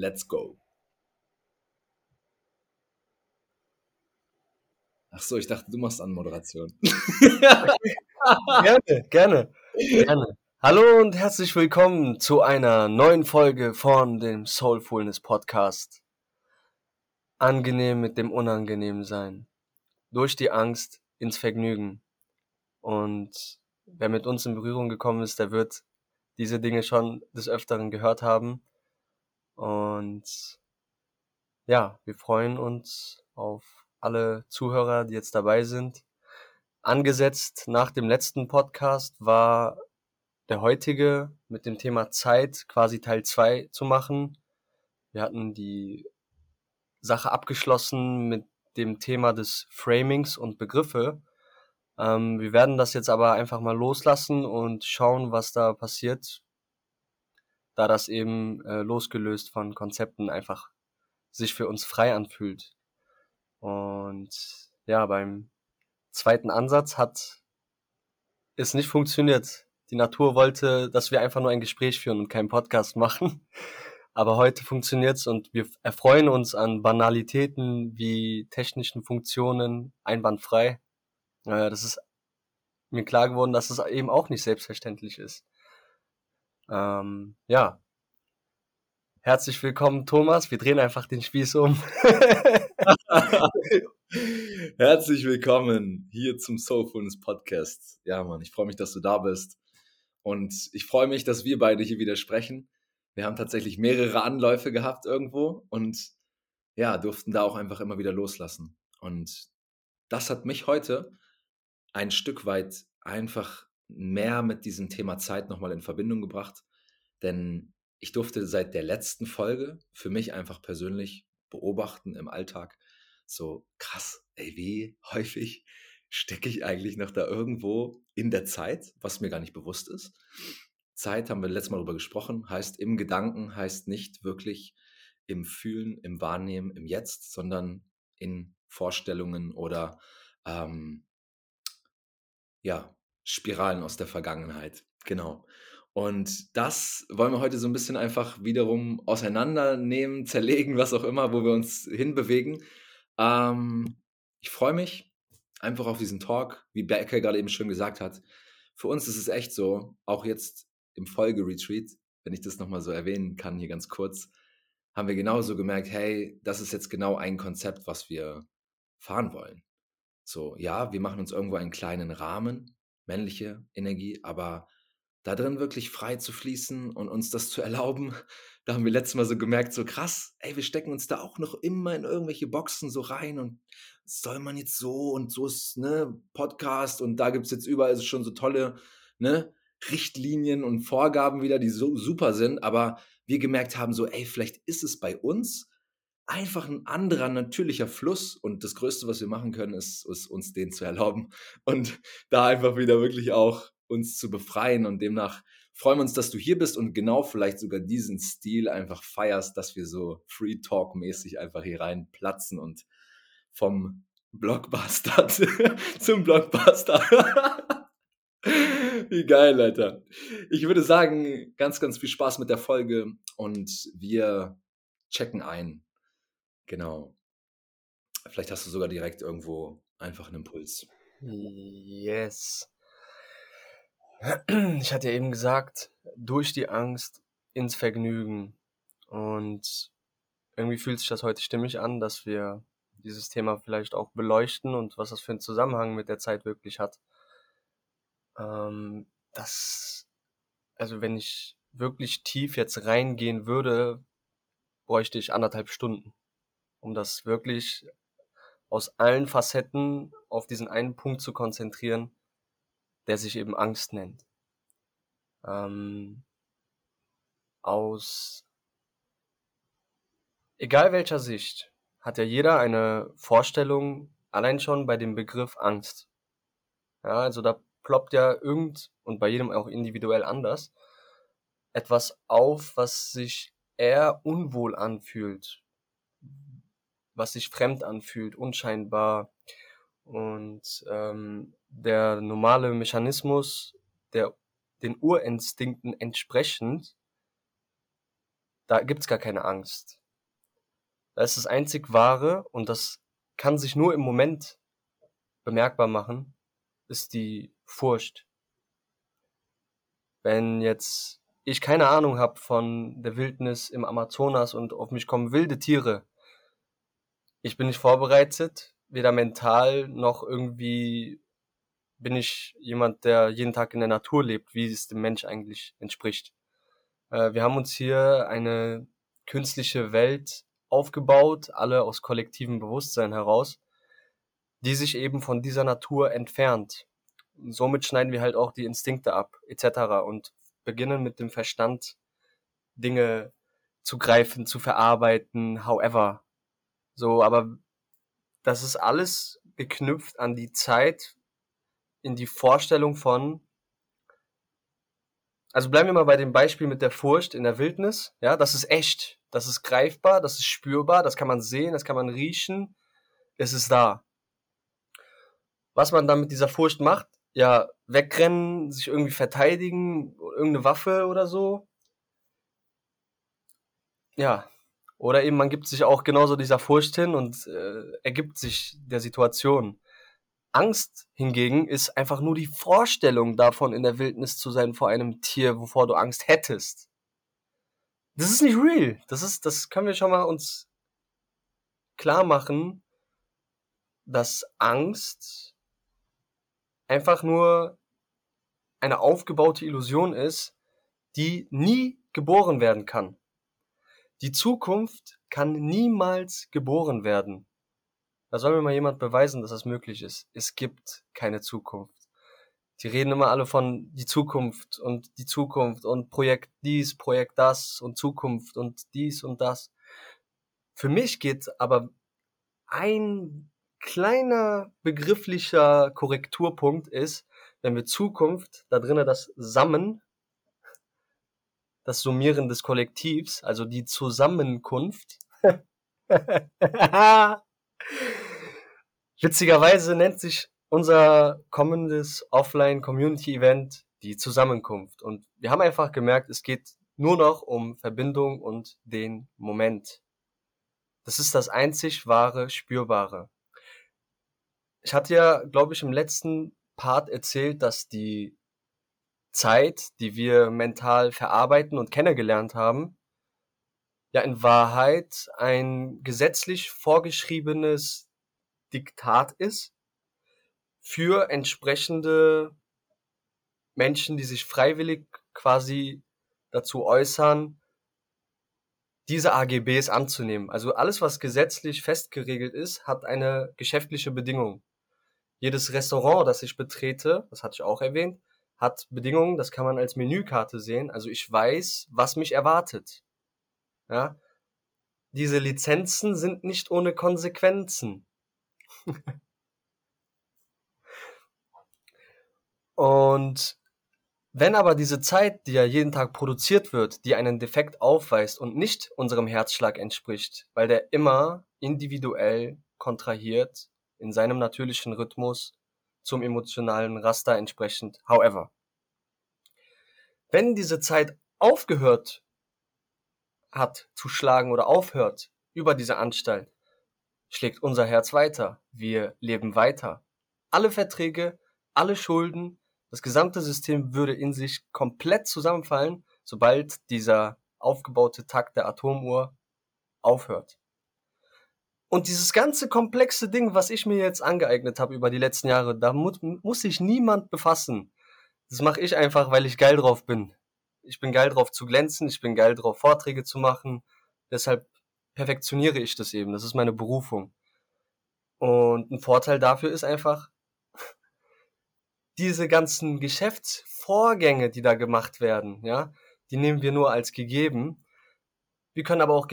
Let's go. Ach so, ich dachte, du machst Anmoderation. gerne, gerne, gerne. Hallo und herzlich willkommen zu einer neuen Folge von dem Soulfulness Podcast. Angenehm mit dem Unangenehm sein. Durch die Angst ins Vergnügen. Und wer mit uns in Berührung gekommen ist, der wird diese Dinge schon des Öfteren gehört haben. Und ja, wir freuen uns auf alle Zuhörer, die jetzt dabei sind. Angesetzt nach dem letzten Podcast war der heutige mit dem Thema Zeit quasi Teil 2 zu machen. Wir hatten die Sache abgeschlossen mit dem Thema des Framings und Begriffe. Ähm, wir werden das jetzt aber einfach mal loslassen und schauen, was da passiert, da das eben äh, losgelöst von Konzepten einfach sich für uns frei anfühlt. Und ja, beim zweiten Ansatz hat es nicht funktioniert. Die Natur wollte, dass wir einfach nur ein Gespräch führen und keinen Podcast machen. Aber heute funktioniert's und wir erfreuen uns an Banalitäten wie technischen Funktionen einwandfrei. Äh, das ist mir klar geworden, dass es eben auch nicht selbstverständlich ist. Ähm, ja. Herzlich willkommen, Thomas. Wir drehen einfach den Spieß um. Herzlich willkommen hier zum Soulfulness Podcast. Ja, Mann, ich freue mich, dass du da bist. Und ich freue mich, dass wir beide hier wieder sprechen. Wir haben tatsächlich mehrere Anläufe gehabt irgendwo und ja, durften da auch einfach immer wieder loslassen. Und das hat mich heute ein Stück weit einfach mehr mit diesem Thema Zeit nochmal in Verbindung gebracht. Denn ich durfte seit der letzten Folge für mich einfach persönlich beobachten im Alltag, so krass, ey, wie häufig stecke ich eigentlich noch da irgendwo in der Zeit, was mir gar nicht bewusst ist. Zeit, haben wir letztes Mal darüber gesprochen, heißt im Gedanken, heißt nicht wirklich im Fühlen, im Wahrnehmen, im Jetzt, sondern in Vorstellungen oder ähm, ja, Spiralen aus der Vergangenheit. Genau. Und das wollen wir heute so ein bisschen einfach wiederum auseinandernehmen, zerlegen, was auch immer, wo wir uns hinbewegen. Ähm, ich freue mich einfach auf diesen Talk, wie Becker gerade eben schon gesagt hat. Für uns ist es echt so, auch jetzt im Folgeretreat, wenn ich das nochmal so erwähnen kann, hier ganz kurz, haben wir genauso gemerkt, hey, das ist jetzt genau ein Konzept, was wir fahren wollen. So, ja, wir machen uns irgendwo einen kleinen Rahmen, männliche Energie, aber da drin wirklich frei zu fließen und uns das zu erlauben, da haben wir letztes Mal so gemerkt, so krass, ey, wir stecken uns da auch noch immer in irgendwelche Boxen so rein und soll man jetzt so und so ist, ne, Podcast und da gibt es jetzt überall schon so tolle, ne, Richtlinien und Vorgaben wieder, die so super sind, aber wir gemerkt haben, so, ey, vielleicht ist es bei uns einfach ein anderer natürlicher Fluss und das Größte, was wir machen können, ist, ist uns den zu erlauben und da einfach wieder wirklich auch uns zu befreien und demnach freuen wir uns, dass du hier bist und genau vielleicht sogar diesen Stil einfach feierst, dass wir so Free Talk mäßig einfach hier rein platzen und vom Blockbuster zum Blockbuster. Wie geil, Alter. Ich würde sagen, ganz, ganz viel Spaß mit der Folge und wir checken ein Genau. Vielleicht hast du sogar direkt irgendwo einfach einen Impuls. Yes. Ich hatte ja eben gesagt, durch die Angst ins Vergnügen. Und irgendwie fühlt sich das heute stimmig an, dass wir dieses Thema vielleicht auch beleuchten und was das für einen Zusammenhang mit der Zeit wirklich hat. Ähm, das, also wenn ich wirklich tief jetzt reingehen würde, bräuchte ich anderthalb Stunden um das wirklich aus allen Facetten auf diesen einen Punkt zu konzentrieren, der sich eben Angst nennt. Ähm, aus egal welcher Sicht hat ja jeder eine Vorstellung, allein schon bei dem Begriff Angst. Ja, also da ploppt ja irgend, und bei jedem auch individuell anders, etwas auf, was sich eher unwohl anfühlt, was sich fremd anfühlt, unscheinbar. Und ähm, der normale Mechanismus, der den Urinstinkten entsprechend, da gibt's gar keine Angst. Da ist das einzig Wahre und das kann sich nur im Moment bemerkbar machen, ist die Furcht. Wenn jetzt ich keine Ahnung habe von der Wildnis im Amazonas und auf mich kommen wilde Tiere, ich bin nicht vorbereitet, weder mental noch irgendwie bin ich jemand, der jeden Tag in der Natur lebt, wie es dem Mensch eigentlich entspricht. Äh, wir haben uns hier eine künstliche Welt aufgebaut, alle aus kollektivem Bewusstsein heraus, die sich eben von dieser Natur entfernt. Somit schneiden wir halt auch die Instinkte ab, etc. und beginnen mit dem Verstand Dinge zu greifen, zu verarbeiten, however. So, aber das ist alles geknüpft an die Zeit, in die Vorstellung von, also bleiben wir mal bei dem Beispiel mit der Furcht in der Wildnis. Ja, das ist echt, das ist greifbar, das ist spürbar, das kann man sehen, das kann man riechen, es ist da. Was man dann mit dieser Furcht macht, ja, wegrennen, sich irgendwie verteidigen, irgendeine Waffe oder so. Ja. Oder eben man gibt sich auch genauso dieser Furcht hin und äh, ergibt sich der Situation. Angst hingegen ist einfach nur die Vorstellung davon, in der Wildnis zu sein vor einem Tier, wovor du Angst hättest. Das ist nicht real. Das ist, das können wir schon mal uns klar machen, dass Angst einfach nur eine aufgebaute Illusion ist, die nie geboren werden kann. Die Zukunft kann niemals geboren werden. Da soll mir mal jemand beweisen, dass das möglich ist. Es gibt keine Zukunft. Die reden immer alle von die Zukunft und die Zukunft und Projekt dies, Projekt das und Zukunft und dies und das. Für mich geht aber ein kleiner begrifflicher Korrekturpunkt ist, wenn wir Zukunft, da drinnen das Sammen, das Summieren des Kollektivs, also die Zusammenkunft, Witzigerweise nennt sich unser kommendes Offline-Community-Event die Zusammenkunft. Und wir haben einfach gemerkt, es geht nur noch um Verbindung und den Moment. Das ist das einzig wahre, spürbare. Ich hatte ja, glaube ich, im letzten Part erzählt, dass die Zeit, die wir mental verarbeiten und kennengelernt haben, ja in Wahrheit ein gesetzlich vorgeschriebenes Diktat ist für entsprechende Menschen, die sich freiwillig quasi dazu äußern, diese AGBs anzunehmen. Also alles, was gesetzlich festgeregelt ist, hat eine geschäftliche Bedingung. Jedes Restaurant, das ich betrete, das hatte ich auch erwähnt, hat Bedingungen, das kann man als Menükarte sehen. Also ich weiß, was mich erwartet. Ja? Diese Lizenzen sind nicht ohne Konsequenzen. Und wenn aber diese Zeit, die ja jeden Tag produziert wird, die einen Defekt aufweist und nicht unserem Herzschlag entspricht, weil der immer individuell kontrahiert in seinem natürlichen Rhythmus zum emotionalen Raster entsprechend. However, wenn diese Zeit aufgehört hat zu schlagen oder aufhört über diese Anstalt, schlägt unser Herz weiter. Wir leben weiter. Alle Verträge, alle Schulden, das gesamte System würde in sich komplett zusammenfallen, sobald dieser aufgebaute Takt der Atomuhr aufhört. Und dieses ganze komplexe Ding, was ich mir jetzt angeeignet habe über die letzten Jahre, da mu muss sich niemand befassen. Das mache ich einfach, weil ich geil drauf bin. Ich bin geil drauf zu glänzen, ich bin geil drauf Vorträge zu machen. Deshalb perfektioniere ich das eben. Das ist meine Berufung. Und ein Vorteil dafür ist einfach, diese ganzen Geschäftsvorgänge, die da gemacht werden, ja, die nehmen wir nur als gegeben. Wir können aber auch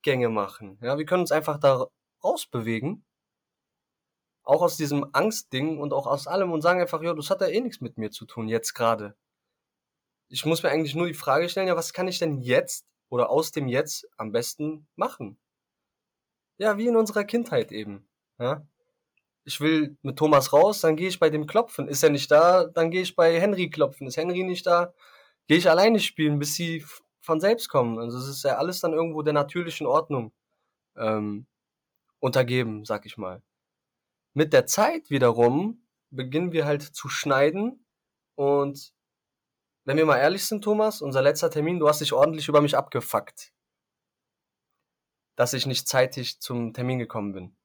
Geschäftsrückgänge machen. Ja, wir können uns einfach da rausbewegen. Auch aus diesem Angstding und auch aus allem und sagen einfach, ja, das hat ja eh nichts mit mir zu tun, jetzt gerade. Ich muss mir eigentlich nur die Frage stellen, ja, was kann ich denn jetzt oder aus dem Jetzt am besten machen? Ja, wie in unserer Kindheit eben. Ja? Ich will mit Thomas raus, dann gehe ich bei dem klopfen. Ist er nicht da, dann gehe ich bei Henry klopfen. Ist Henry nicht da, gehe ich alleine spielen, bis sie von selbst kommen. Also es ist ja alles dann irgendwo der natürlichen Ordnung ähm, untergeben, sag ich mal. Mit der Zeit wiederum beginnen wir halt zu schneiden und wenn wir mal ehrlich sind, Thomas, unser letzter Termin, du hast dich ordentlich über mich abgefuckt, dass ich nicht zeitig zum Termin gekommen bin.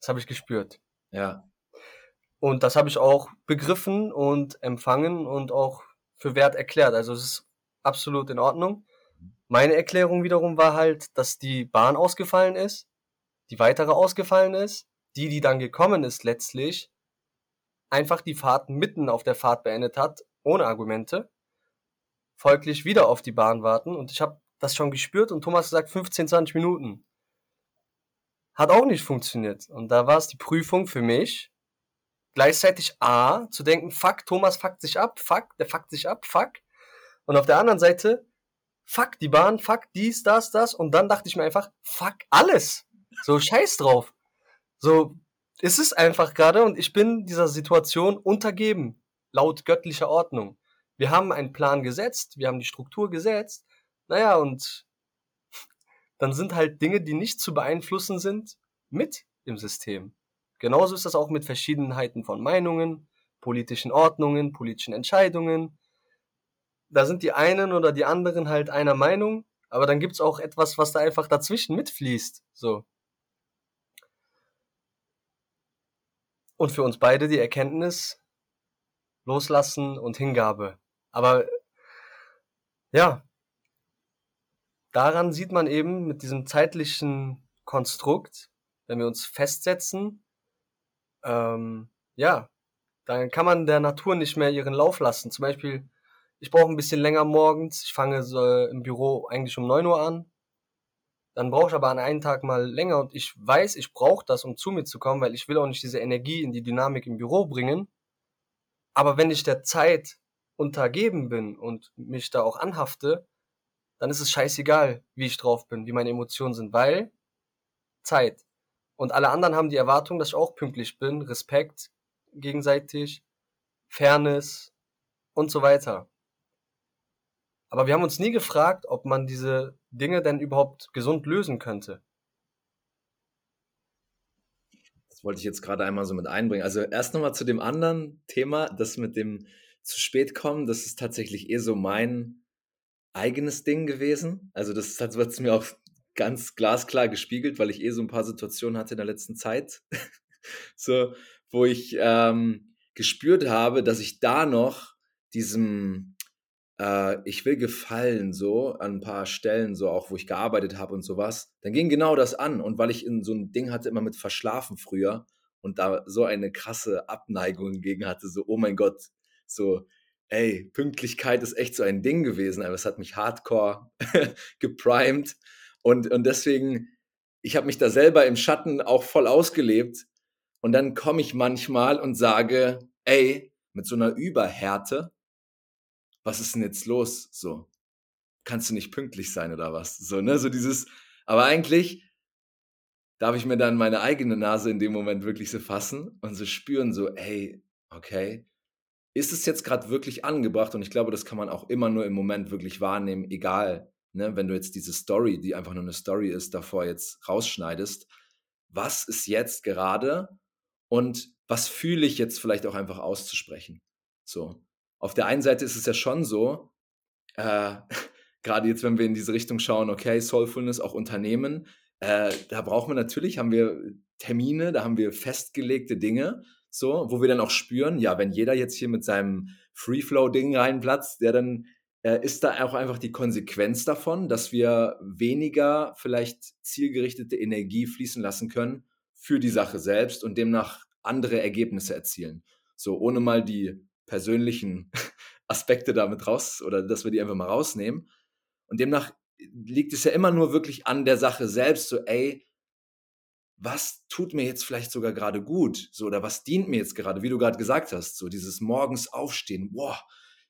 Das habe ich gespürt. Ja. Und das habe ich auch begriffen und empfangen und auch für wert erklärt. Also es ist absolut in Ordnung. Meine Erklärung wiederum war halt, dass die Bahn ausgefallen ist, die weitere ausgefallen ist, die, die dann gekommen ist letztlich, einfach die Fahrt mitten auf der Fahrt beendet hat, ohne Argumente, folglich wieder auf die Bahn warten und ich habe das schon gespürt und Thomas sagt 15, 20 Minuten. Hat auch nicht funktioniert. Und da war es die Prüfung für mich, gleichzeitig A, zu denken, fuck, Thomas fuckt sich ab, fuck, der fuckt sich ab, fuck. Und auf der anderen Seite, fuck die Bahn, fuck dies, das, das. Und dann dachte ich mir einfach, fuck alles. So scheiß drauf. So, ist es einfach gerade und ich bin dieser Situation untergeben, laut göttlicher Ordnung. Wir haben einen Plan gesetzt, wir haben die Struktur gesetzt. Naja, und dann sind halt Dinge, die nicht zu beeinflussen sind, mit im System. Genauso ist das auch mit Verschiedenheiten von Meinungen, politischen Ordnungen, politischen Entscheidungen. Da sind die einen oder die anderen halt einer Meinung, aber dann gibt's auch etwas, was da einfach dazwischen mitfließt. So. Und für uns beide die Erkenntnis, Loslassen und Hingabe. Aber ja, daran sieht man eben mit diesem zeitlichen Konstrukt, wenn wir uns festsetzen, ähm, ja, dann kann man der Natur nicht mehr ihren Lauf lassen. Zum Beispiel, ich brauche ein bisschen länger morgens. Ich fange so im Büro eigentlich um neun Uhr an. Dann brauche ich aber an einem Tag mal länger und ich weiß, ich brauche das, um zu mir zu kommen, weil ich will auch nicht diese Energie in die Dynamik im Büro bringen. Aber wenn ich der Zeit untergeben bin und mich da auch anhafte, dann ist es scheißegal, wie ich drauf bin, wie meine Emotionen sind, weil Zeit. Und alle anderen haben die Erwartung, dass ich auch pünktlich bin, Respekt gegenseitig, Fairness und so weiter. Aber wir haben uns nie gefragt, ob man diese Dinge denn überhaupt gesund lösen könnte. Das wollte ich jetzt gerade einmal so mit einbringen. Also erst nochmal zu dem anderen Thema, das mit dem zu spät kommen, das ist tatsächlich eher so mein eigenes Ding gewesen. Also das hat es mir auch ganz glasklar gespiegelt, weil ich eh so ein paar Situationen hatte in der letzten Zeit, so, wo ich ähm, gespürt habe, dass ich da noch diesem, äh, ich will gefallen, so an ein paar Stellen, so auch wo ich gearbeitet habe und sowas, dann ging genau das an. Und weil ich in so ein Ding hatte, immer mit Verschlafen früher und da so eine krasse Abneigung gegen hatte, so, oh mein Gott, so, ey, Pünktlichkeit ist echt so ein Ding gewesen, aber es hat mich hardcore geprimed und, und deswegen, ich habe mich da selber im Schatten auch voll ausgelebt. Und dann komme ich manchmal und sage, ey, mit so einer Überhärte, was ist denn jetzt los? So, kannst du nicht pünktlich sein oder was? So, ne, so dieses, aber eigentlich darf ich mir dann meine eigene Nase in dem Moment wirklich so fassen und so spüren, so, ey, okay, ist es jetzt gerade wirklich angebracht? Und ich glaube, das kann man auch immer nur im Moment wirklich wahrnehmen, egal ne, wenn du jetzt diese Story, die einfach nur eine Story ist, davor jetzt rausschneidest, was ist jetzt gerade und was fühle ich jetzt vielleicht auch einfach auszusprechen? So. Auf der einen Seite ist es ja schon so, äh, gerade jetzt, wenn wir in diese Richtung schauen, okay, Soulfulness, auch Unternehmen, äh, da brauchen wir natürlich, haben wir Termine, da haben wir festgelegte Dinge, so, wo wir dann auch spüren, ja, wenn jeder jetzt hier mit seinem Free-Flow-Ding reinplatzt, der dann äh, ist da auch einfach die Konsequenz davon, dass wir weniger vielleicht zielgerichtete Energie fließen lassen können für die Sache selbst und demnach andere Ergebnisse erzielen. So, ohne mal die persönlichen Aspekte damit raus oder dass wir die einfach mal rausnehmen. Und demnach liegt es ja immer nur wirklich an der Sache selbst, so, ey, was tut mir jetzt vielleicht sogar gerade gut? So, oder was dient mir jetzt gerade, wie du gerade gesagt hast, so dieses morgens aufstehen, boah,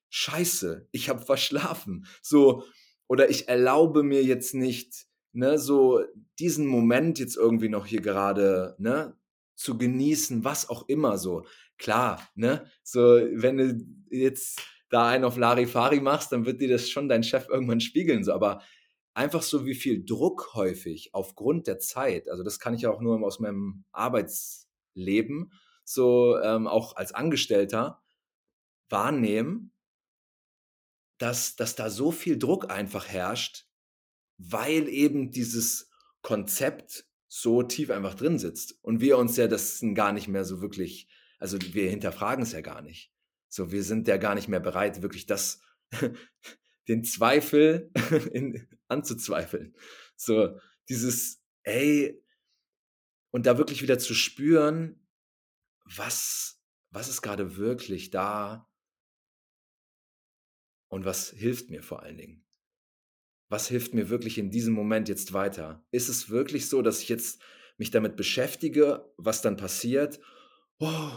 scheiße, ich habe verschlafen. So, oder ich erlaube mir jetzt nicht, ne, so diesen Moment jetzt irgendwie noch hier gerade, ne, zu genießen, was auch immer so. Klar, ne, so, wenn du jetzt da einen auf Larifari machst, dann wird dir das schon dein Chef irgendwann spiegeln. So. Aber einfach so, wie viel Druck häufig aufgrund der Zeit, also das kann ich auch nur aus meinem Arbeitsleben, so ähm, auch als Angestellter wahrnehmen, dass, dass da so viel Druck einfach herrscht, weil eben dieses Konzept so tief einfach drin sitzt und wir uns ja das gar nicht mehr so wirklich, also wir hinterfragen es ja gar nicht. So, wir sind ja gar nicht mehr bereit, wirklich das, den Zweifel in, anzuzweifeln. So, dieses, ey, und da wirklich wieder zu spüren, was, was ist gerade wirklich da und was hilft mir vor allen Dingen was hilft mir wirklich in diesem Moment jetzt weiter? Ist es wirklich so, dass ich jetzt mich damit beschäftige, was dann passiert? Oh,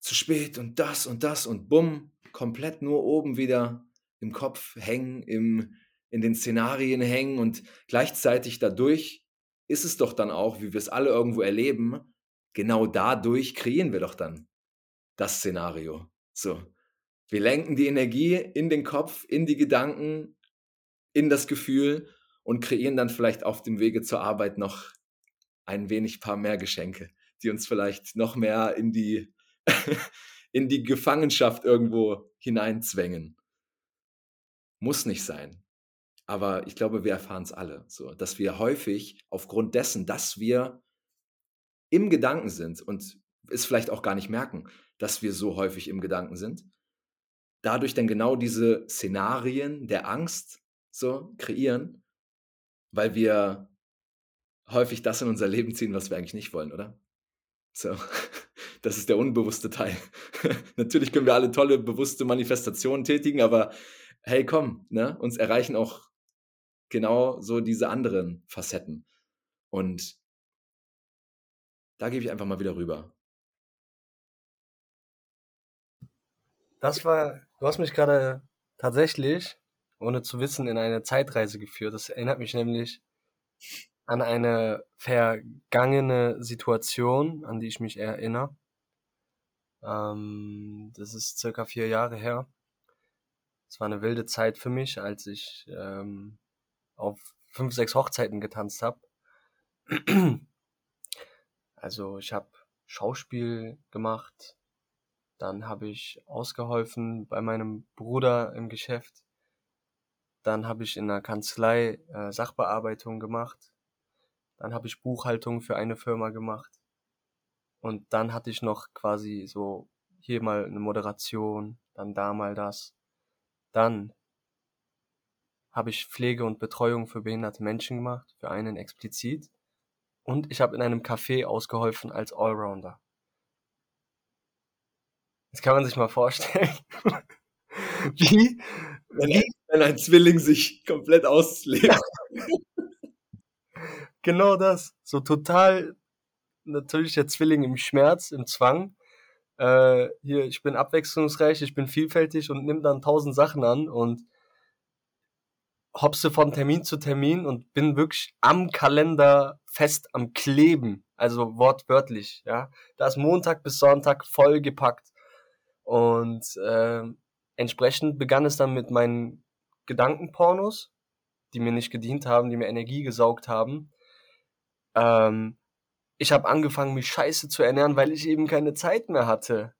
zu spät und das und das und bumm, komplett nur oben wieder im Kopf hängen, im, in den Szenarien hängen und gleichzeitig dadurch ist es doch dann auch, wie wir es alle irgendwo erleben, genau dadurch kreieren wir doch dann das Szenario. So. Wir lenken die Energie in den Kopf, in die Gedanken, in das Gefühl und kreieren dann vielleicht auf dem Wege zur Arbeit noch ein wenig paar mehr Geschenke, die uns vielleicht noch mehr in die, in die Gefangenschaft irgendwo hineinzwängen. Muss nicht sein. Aber ich glaube, wir erfahren es alle, so, dass wir häufig aufgrund dessen, dass wir im Gedanken sind und es vielleicht auch gar nicht merken, dass wir so häufig im Gedanken sind, dadurch dann genau diese Szenarien der Angst so kreieren, weil wir häufig das in unser Leben ziehen, was wir eigentlich nicht wollen, oder? So, das ist der unbewusste Teil. Natürlich können wir alle tolle, bewusste Manifestationen tätigen, aber hey, komm, ne? uns erreichen auch genau so diese anderen Facetten. Und da gebe ich einfach mal wieder rüber. Das war, du hast mich gerade tatsächlich ohne zu wissen, in eine Zeitreise geführt. Das erinnert mich nämlich an eine vergangene Situation, an die ich mich erinnere. Ähm, das ist circa vier Jahre her. Es war eine wilde Zeit für mich, als ich ähm, auf fünf, sechs Hochzeiten getanzt habe. Also ich habe Schauspiel gemacht, dann habe ich ausgeholfen bei meinem Bruder im Geschäft. Dann habe ich in der Kanzlei äh, Sachbearbeitung gemacht. Dann habe ich Buchhaltung für eine Firma gemacht. Und dann hatte ich noch quasi so hier mal eine Moderation, dann da mal das. Dann habe ich Pflege und Betreuung für behinderte Menschen gemacht, für einen explizit. Und ich habe in einem Café ausgeholfen als Allrounder. Das kann man sich mal vorstellen, wie, wenn, wenn ein Zwilling sich komplett auslebt. genau das. So total natürlich der Zwilling im Schmerz, im Zwang. Äh, hier, ich bin abwechslungsreich, ich bin vielfältig und nimm dann tausend Sachen an und hopse von Termin zu Termin und bin wirklich am Kalender fest am Kleben. Also wortwörtlich, ja. Da ist Montag bis Sonntag vollgepackt. Und äh, entsprechend begann es dann mit meinen Gedankenpornos, die mir nicht gedient haben, die mir Energie gesaugt haben. Ähm, ich habe angefangen, mich scheiße zu ernähren, weil ich eben keine Zeit mehr hatte,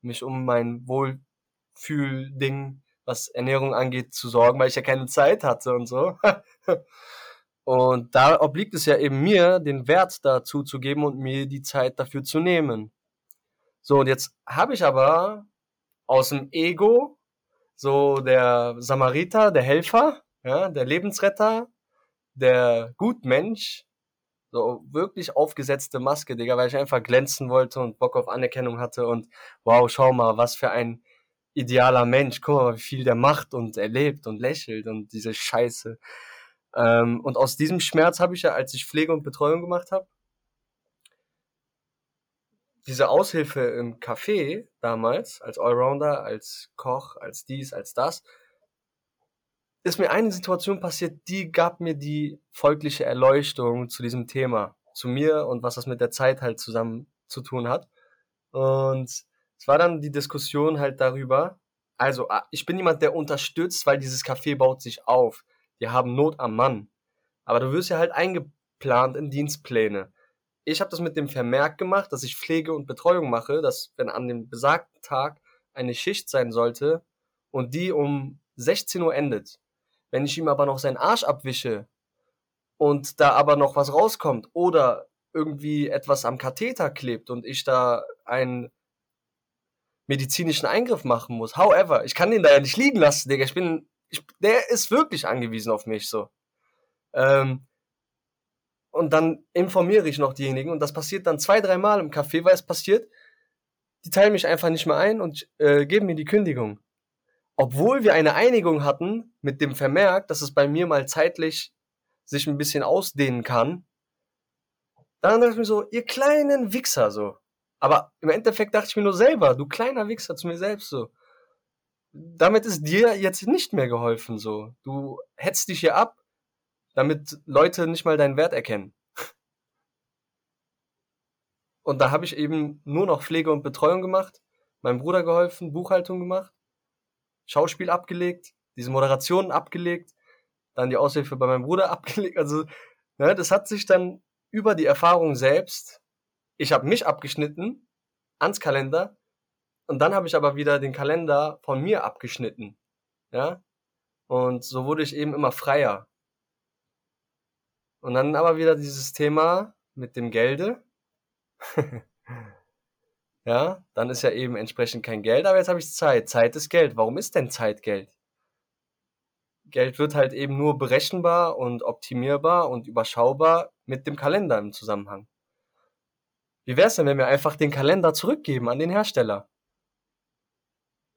mich um mein Wohlfühlding, was Ernährung angeht, zu sorgen, weil ich ja keine Zeit hatte und so. und da obliegt es ja eben mir, den Wert dazu zu geben und mir die Zeit dafür zu nehmen. So, und jetzt habe ich aber aus dem Ego, so der Samariter, der Helfer, ja, der Lebensretter, der Gutmensch, so wirklich aufgesetzte Maske, Digga, weil ich einfach glänzen wollte und Bock auf Anerkennung hatte und wow, schau mal, was für ein idealer Mensch, guck mal, wie viel der macht und erlebt und lächelt und diese Scheiße. Ähm, und aus diesem Schmerz habe ich ja, als ich Pflege und Betreuung gemacht habe, diese Aushilfe im Café damals, als Allrounder, als Koch, als dies, als das, ist mir eine Situation passiert, die gab mir die folgliche Erleuchtung zu diesem Thema, zu mir und was das mit der Zeit halt zusammen zu tun hat. Und es war dann die Diskussion halt darüber, also ah, ich bin jemand, der unterstützt, weil dieses Café baut sich auf. Die haben Not am Mann. Aber du wirst ja halt eingeplant in Dienstpläne. Ich habe das mit dem Vermerk gemacht, dass ich Pflege und Betreuung mache, dass wenn an dem besagten Tag eine Schicht sein sollte und die um 16 Uhr endet, wenn ich ihm aber noch seinen Arsch abwische und da aber noch was rauskommt oder irgendwie etwas am Katheter klebt und ich da einen medizinischen Eingriff machen muss. However, ich kann den da ja nicht liegen lassen, Digga. Ich bin, ich, der ist wirklich angewiesen auf mich, so. Ähm, und dann informiere ich noch diejenigen und das passiert dann zwei, dreimal im Café, weil es passiert, die teilen mich einfach nicht mehr ein und äh, geben mir die Kündigung. Obwohl wir eine Einigung hatten mit dem Vermerk, dass es bei mir mal zeitlich sich ein bisschen ausdehnen kann. Dann dachte ich mir so, ihr kleinen Wichser, so. Aber im Endeffekt dachte ich mir nur selber, du kleiner Wichser zu mir selbst, so. Damit ist dir jetzt nicht mehr geholfen, so. Du hetzt dich hier ab, damit Leute nicht mal deinen Wert erkennen. Und da habe ich eben nur noch Pflege und Betreuung gemacht, meinem Bruder geholfen, Buchhaltung gemacht, Schauspiel abgelegt, diese Moderationen abgelegt, dann die Aushilfe bei meinem Bruder abgelegt. Also, ne, das hat sich dann über die Erfahrung selbst, ich habe mich abgeschnitten ans Kalender und dann habe ich aber wieder den Kalender von mir abgeschnitten. Ja? Und so wurde ich eben immer freier. Und dann aber wieder dieses Thema mit dem Gelde. ja, dann ist ja eben entsprechend kein Geld, aber jetzt habe ich Zeit. Zeit ist Geld. Warum ist denn Zeit Geld? Geld wird halt eben nur berechenbar und optimierbar und überschaubar mit dem Kalender im Zusammenhang. Wie wäre es denn, wenn wir einfach den Kalender zurückgeben an den Hersteller?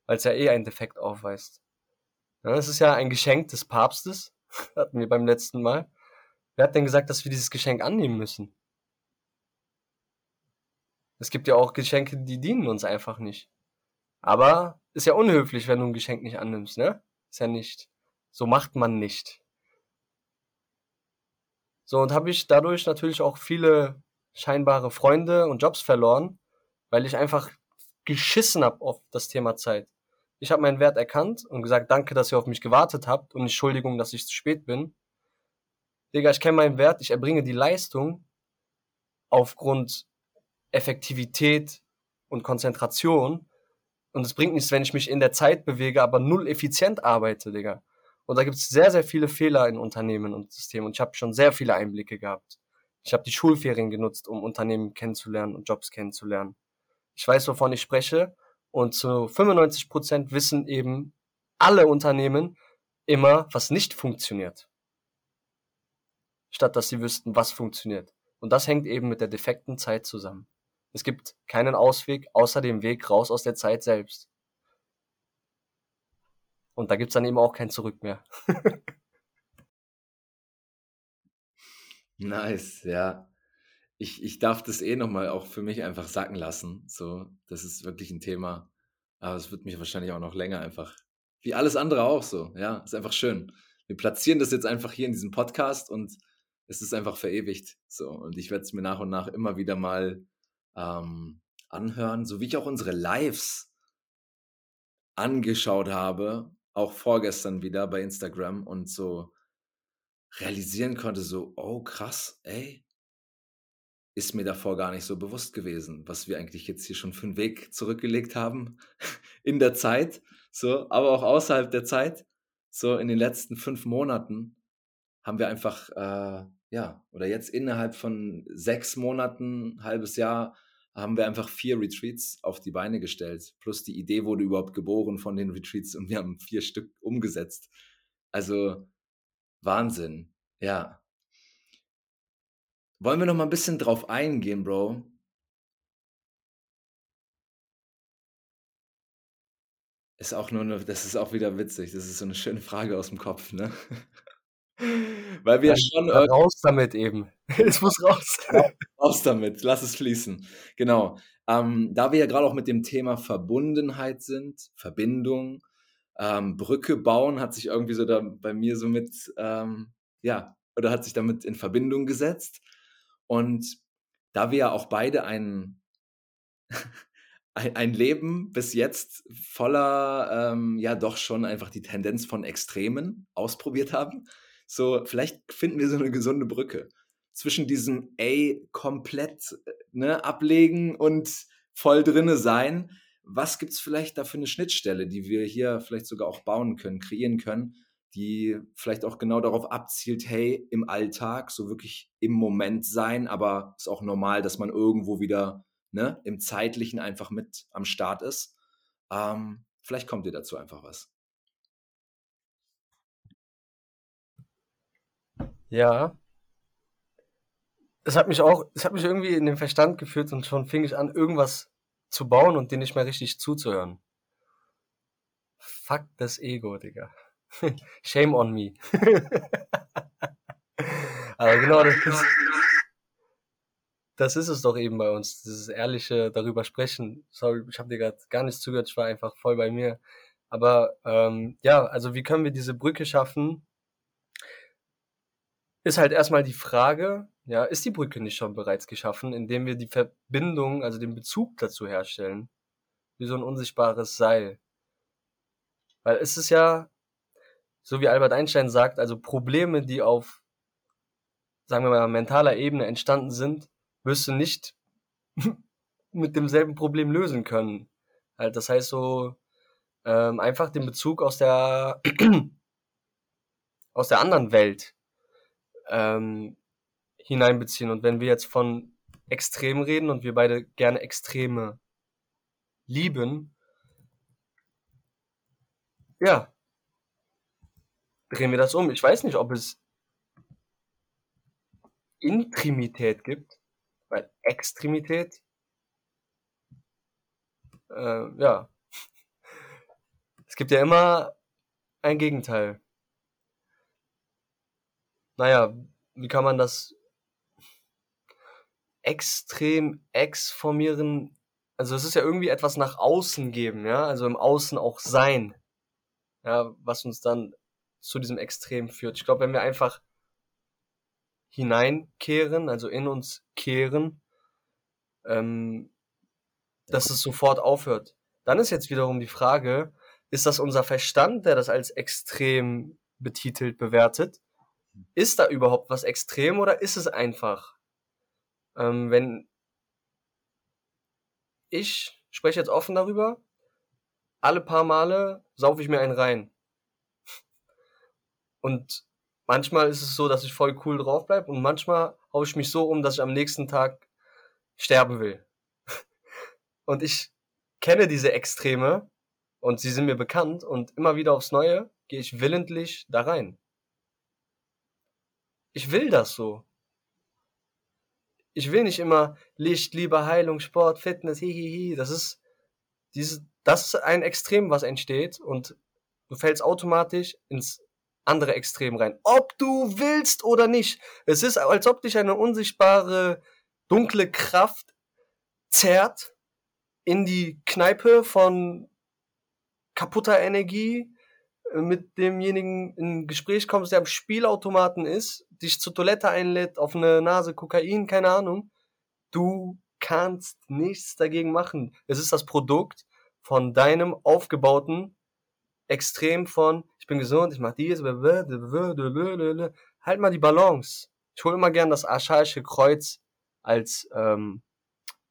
Weil es ja eh einen Defekt aufweist. Ja, es ist ja ein Geschenk des Papstes, hatten wir beim letzten Mal. Wer hat denn gesagt, dass wir dieses Geschenk annehmen müssen? Es gibt ja auch Geschenke, die dienen uns einfach nicht. Aber ist ja unhöflich, wenn du ein Geschenk nicht annimmst, ne? Ist ja nicht. So macht man nicht. So, und habe ich dadurch natürlich auch viele scheinbare Freunde und Jobs verloren, weil ich einfach geschissen habe auf das Thema Zeit. Ich habe meinen Wert erkannt und gesagt, danke, dass ihr auf mich gewartet habt und Entschuldigung, dass ich zu spät bin. Digga, ich kenne meinen Wert, ich erbringe die Leistung aufgrund Effektivität und Konzentration. Und es bringt nichts, wenn ich mich in der Zeit bewege, aber null effizient arbeite, Digga. Und da gibt es sehr, sehr viele Fehler in Unternehmen und Systemen. Und ich habe schon sehr viele Einblicke gehabt. Ich habe die Schulferien genutzt, um Unternehmen kennenzulernen und Jobs kennenzulernen. Ich weiß, wovon ich spreche. Und zu 95 Prozent wissen eben alle Unternehmen immer, was nicht funktioniert statt dass sie wüssten, was funktioniert. Und das hängt eben mit der defekten Zeit zusammen. Es gibt keinen Ausweg außer dem Weg raus aus der Zeit selbst. Und da gibt's dann eben auch kein Zurück mehr. nice, ja. Ich, ich darf das eh nochmal auch für mich einfach sacken lassen. So, das ist wirklich ein Thema. Aber es wird mich wahrscheinlich auch noch länger einfach, wie alles andere auch so. Ja, ist einfach schön. Wir platzieren das jetzt einfach hier in diesem Podcast und es ist einfach verewigt. So. Und ich werde es mir nach und nach immer wieder mal ähm, anhören, so wie ich auch unsere Lives angeschaut habe, auch vorgestern wieder bei Instagram und so realisieren konnte, so, oh krass, ey, ist mir davor gar nicht so bewusst gewesen, was wir eigentlich jetzt hier schon für einen Weg zurückgelegt haben in der Zeit, so, aber auch außerhalb der Zeit, so in den letzten fünf Monaten haben wir einfach äh, ja, oder jetzt innerhalb von sechs Monaten, halbes Jahr, haben wir einfach vier Retreats auf die Beine gestellt. Plus die Idee wurde überhaupt geboren von den Retreats und wir haben vier Stück umgesetzt. Also Wahnsinn, ja. Wollen wir noch mal ein bisschen drauf eingehen, Bro? Ist auch nur eine, das ist auch wieder witzig. Das ist so eine schöne Frage aus dem Kopf, ne? Weil wir Dann, schon dann raus damit eben. Es muss raus. raus damit, lass es fließen. Genau. Ähm, da wir ja gerade auch mit dem Thema Verbundenheit sind, Verbindung, ähm, Brücke bauen, hat sich irgendwie so da bei mir so mit, ähm, ja, oder hat sich damit in Verbindung gesetzt. Und da wir ja auch beide ein, ein Leben bis jetzt voller, ähm, ja, doch schon einfach die Tendenz von Extremen ausprobiert haben. So, vielleicht finden wir so eine gesunde Brücke zwischen diesem, ey, komplett ne, ablegen und voll drinne sein. Was gibt es vielleicht da für eine Schnittstelle, die wir hier vielleicht sogar auch bauen können, kreieren können, die vielleicht auch genau darauf abzielt, hey, im Alltag so wirklich im Moment sein, aber ist auch normal, dass man irgendwo wieder ne, im Zeitlichen einfach mit am Start ist. Ähm, vielleicht kommt dir dazu einfach was. Ja. Es hat mich auch, es hat mich irgendwie in den Verstand geführt und schon fing ich an, irgendwas zu bauen und dir nicht mehr richtig zuzuhören. Fuck das Ego, Digga. Shame on me. Aber genau das ist, das ist es doch eben bei uns, dieses ehrliche darüber sprechen. Sorry, ich habe dir gerade gar nicht zugehört, ich war einfach voll bei mir. Aber ähm, ja, also wie können wir diese Brücke schaffen? Ist halt erstmal die Frage, ja, ist die Brücke nicht schon bereits geschaffen, indem wir die Verbindung, also den Bezug dazu herstellen, wie so ein unsichtbares Seil. Weil es ist ja, so wie Albert Einstein sagt, also Probleme, die auf, sagen wir mal, mentaler Ebene entstanden sind, wirst du nicht mit demselben Problem lösen können. Halt, das heißt so, ähm, einfach den Bezug aus der aus der anderen Welt ähm, hineinbeziehen. Und wenn wir jetzt von Extremen reden und wir beide gerne Extreme lieben, ja, drehen wir das um. Ich weiß nicht, ob es Intrimität gibt, weil Extremität, äh, ja, es gibt ja immer ein Gegenteil. Naja, wie kann man das extrem exformieren? Also es ist ja irgendwie etwas nach außen geben, ja, also im Außen auch sein, ja, was uns dann zu diesem Extrem führt. Ich glaube, wenn wir einfach hineinkehren, also in uns kehren, ähm, dass es sofort aufhört. Dann ist jetzt wiederum die Frage, ist das unser Verstand, der das als extrem betitelt, bewertet? Ist da überhaupt was extrem oder ist es einfach? Ähm, wenn ich spreche jetzt offen darüber, alle paar Male saufe ich mir einen rein. Und manchmal ist es so, dass ich voll cool drauf bleibe und manchmal haue ich mich so um, dass ich am nächsten Tag sterben will. Und ich kenne diese Extreme und sie sind mir bekannt und immer wieder aufs Neue gehe ich willentlich da rein. Ich will das so. Ich will nicht immer Licht, Liebe, Heilung, Sport, Fitness, hihihi. Das ist dieses, das ist ein Extrem, was entsteht und du fällst automatisch ins andere Extrem rein. Ob du willst oder nicht. Es ist, als ob dich eine unsichtbare, dunkle Kraft zerrt in die Kneipe von kaputter Energie, mit demjenigen in Gespräch kommst, der am Spielautomaten ist, dich zur Toilette einlädt, auf eine Nase Kokain, keine Ahnung. Du kannst nichts dagegen machen. Es ist das Produkt von deinem aufgebauten Extrem von bin gesund, ich mach dies, halt mal die Balance. Ich hole immer gern das archaische Kreuz als ähm,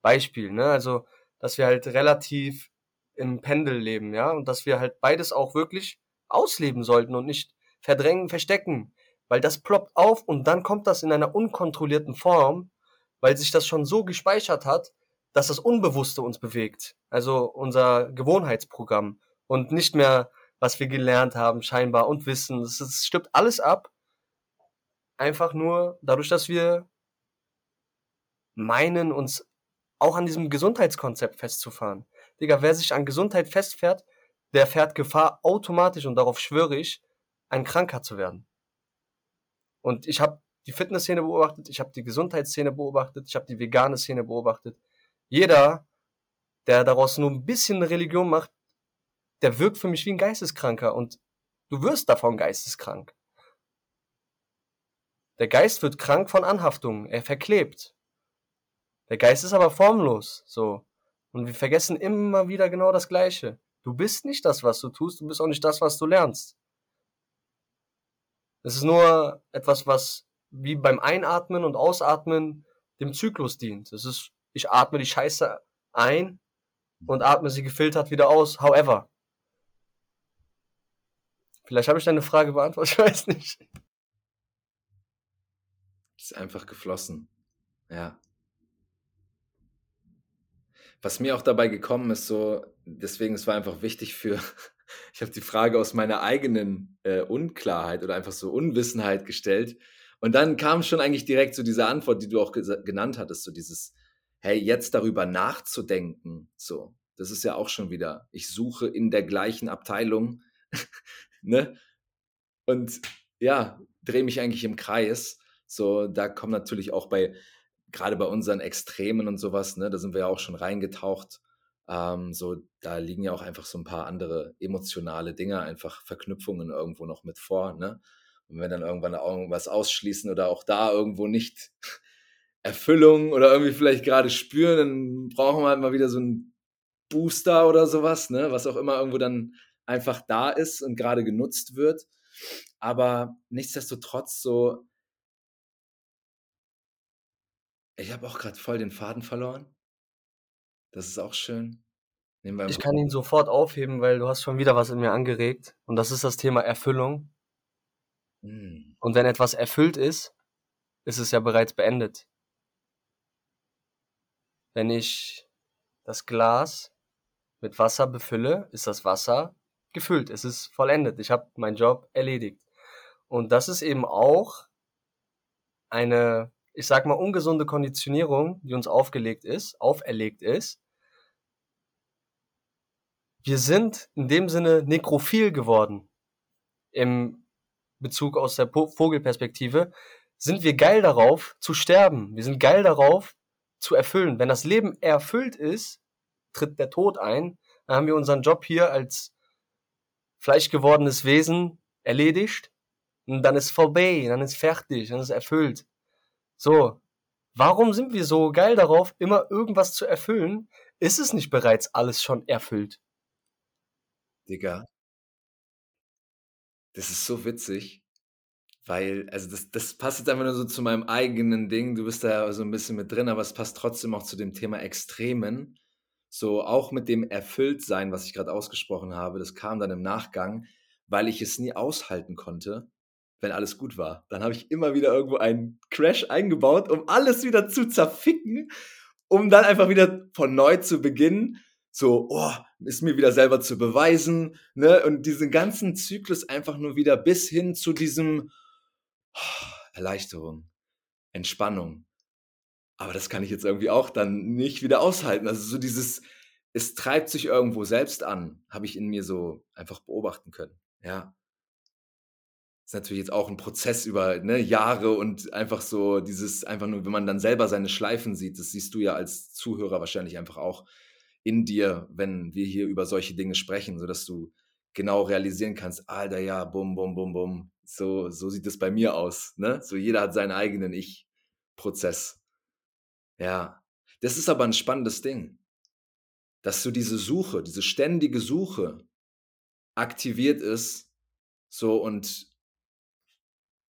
Beispiel, ne? Also, dass wir halt relativ im Pendel leben, ja, und dass wir halt beides auch wirklich ausleben sollten und nicht verdrängen, verstecken, weil das ploppt auf und dann kommt das in einer unkontrollierten Form, weil sich das schon so gespeichert hat, dass das Unbewusste uns bewegt, also unser Gewohnheitsprogramm und nicht mehr was wir gelernt haben, scheinbar, und Wissen. Es, stirbt alles ab. Einfach nur dadurch, dass wir meinen, uns auch an diesem Gesundheitskonzept festzufahren. Digga, wer sich an Gesundheit festfährt, der fährt Gefahr automatisch, und darauf schwöre ich, ein Kranker zu werden. Und ich habe die Fitnessszene beobachtet, ich habe die Gesundheitsszene beobachtet, ich habe die vegane Szene beobachtet. Jeder, der daraus nur ein bisschen Religion macht, der wirkt für mich wie ein Geisteskranker und du wirst davon geisteskrank. Der Geist wird krank von Anhaftungen, er verklebt. Der Geist ist aber formlos, so. Und wir vergessen immer wieder genau das Gleiche. Du bist nicht das, was du tust, du bist auch nicht das, was du lernst. Es ist nur etwas, was wie beim Einatmen und Ausatmen dem Zyklus dient. Es ist, ich atme die Scheiße ein und atme sie gefiltert wieder aus. However. Vielleicht habe ich deine Frage beantwortet, ich weiß nicht. Ist einfach geflossen. Ja. Was mir auch dabei gekommen ist, so, deswegen, es war einfach wichtig für, ich habe die Frage aus meiner eigenen äh, Unklarheit oder einfach so Unwissenheit gestellt. Und dann kam schon eigentlich direkt so diese Antwort, die du auch genannt hattest, so dieses, hey, jetzt darüber nachzudenken, so, das ist ja auch schon wieder, ich suche in der gleichen Abteilung, ne? Und ja, drehe mich eigentlich im Kreis. So, da kommen natürlich auch bei, gerade bei unseren Extremen und sowas, ne, da sind wir ja auch schon reingetaucht. Ähm, so, da liegen ja auch einfach so ein paar andere emotionale Dinge, einfach Verknüpfungen irgendwo noch mit vor, ne? Und wenn dann irgendwann irgendwas ausschließen oder auch da irgendwo nicht Erfüllung oder irgendwie vielleicht gerade spüren, dann brauchen wir halt mal wieder so einen Booster oder sowas, ne? Was auch immer irgendwo dann einfach da ist und gerade genutzt wird. Aber nichtsdestotrotz so, ich habe auch gerade voll den Faden verloren. Das ist auch schön. Ich kann ihn sofort aufheben, weil du hast schon wieder was in mir angeregt. Und das ist das Thema Erfüllung. Mhm. Und wenn etwas erfüllt ist, ist es ja bereits beendet. Wenn ich das Glas mit Wasser befülle, ist das Wasser gefüllt. Es ist vollendet. Ich habe meinen Job erledigt. Und das ist eben auch eine ich sag mal, ungesunde Konditionierung, die uns aufgelegt ist, auferlegt ist. Wir sind in dem Sinne nekrophil geworden. Im Bezug aus der Vogelperspektive sind wir geil darauf zu sterben. Wir sind geil darauf zu erfüllen. Wenn das Leben erfüllt ist, tritt der Tod ein. Dann haben wir unseren Job hier als fleischgewordenes Wesen erledigt. Und dann ist vorbei, dann ist fertig, dann ist erfüllt. So, warum sind wir so geil darauf, immer irgendwas zu erfüllen? Ist es nicht bereits alles schon erfüllt? Digga. Das ist so witzig, weil, also das, das passt jetzt einfach nur so zu meinem eigenen Ding. Du bist da so ein bisschen mit drin, aber es passt trotzdem auch zu dem Thema Extremen. So auch mit dem Erfülltsein, was ich gerade ausgesprochen habe, das kam dann im Nachgang, weil ich es nie aushalten konnte, wenn alles gut war. Dann habe ich immer wieder irgendwo einen Crash eingebaut, um alles wieder zu zerficken, um dann einfach wieder von neu zu beginnen. So, oh, ist mir wieder selber zu beweisen, ne? Und diesen ganzen Zyklus einfach nur wieder bis hin zu diesem oh, Erleichterung, Entspannung. Aber das kann ich jetzt irgendwie auch dann nicht wieder aushalten. Also so dieses, es treibt sich irgendwo selbst an, habe ich in mir so einfach beobachten können. Ja ist natürlich jetzt auch ein Prozess über ne, Jahre und einfach so dieses, einfach nur, wenn man dann selber seine Schleifen sieht, das siehst du ja als Zuhörer wahrscheinlich einfach auch in dir, wenn wir hier über solche Dinge sprechen, sodass du genau realisieren kannst, Alter, ja, bum, bum, bum, bum, so, so sieht es bei mir aus, ne? So jeder hat seinen eigenen Ich-Prozess. Ja, das ist aber ein spannendes Ding, dass du diese Suche, diese ständige Suche aktiviert ist, so und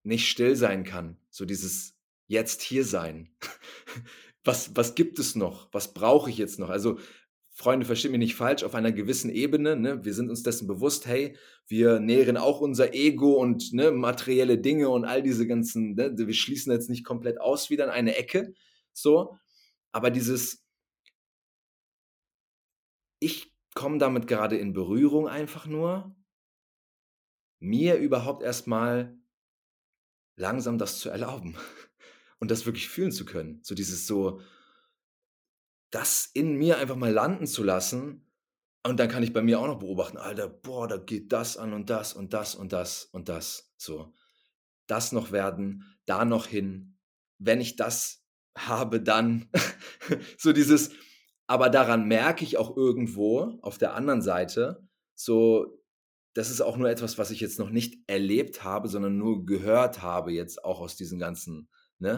nicht still sein kann. So dieses jetzt hier sein. Was, was gibt es noch? Was brauche ich jetzt noch? Also, Freunde, versteht mich nicht falsch, auf einer gewissen Ebene, ne, wir sind uns dessen bewusst, hey, wir nähren auch unser Ego und ne, materielle Dinge und all diese ganzen, ne, wir schließen jetzt nicht komplett aus wieder in eine Ecke, so, aber dieses, ich komme damit gerade in Berührung einfach nur, mir überhaupt erstmal langsam das zu erlauben und das wirklich fühlen zu können. So dieses so, das in mir einfach mal landen zu lassen. Und dann kann ich bei mir auch noch beobachten, Alter, boah, da geht das an und das und das und das und das. So, das noch werden, da noch hin. Wenn ich das habe, dann so dieses, aber daran merke ich auch irgendwo auf der anderen Seite, so das ist auch nur etwas, was ich jetzt noch nicht erlebt habe, sondern nur gehört habe, jetzt auch aus diesen ganzen ne,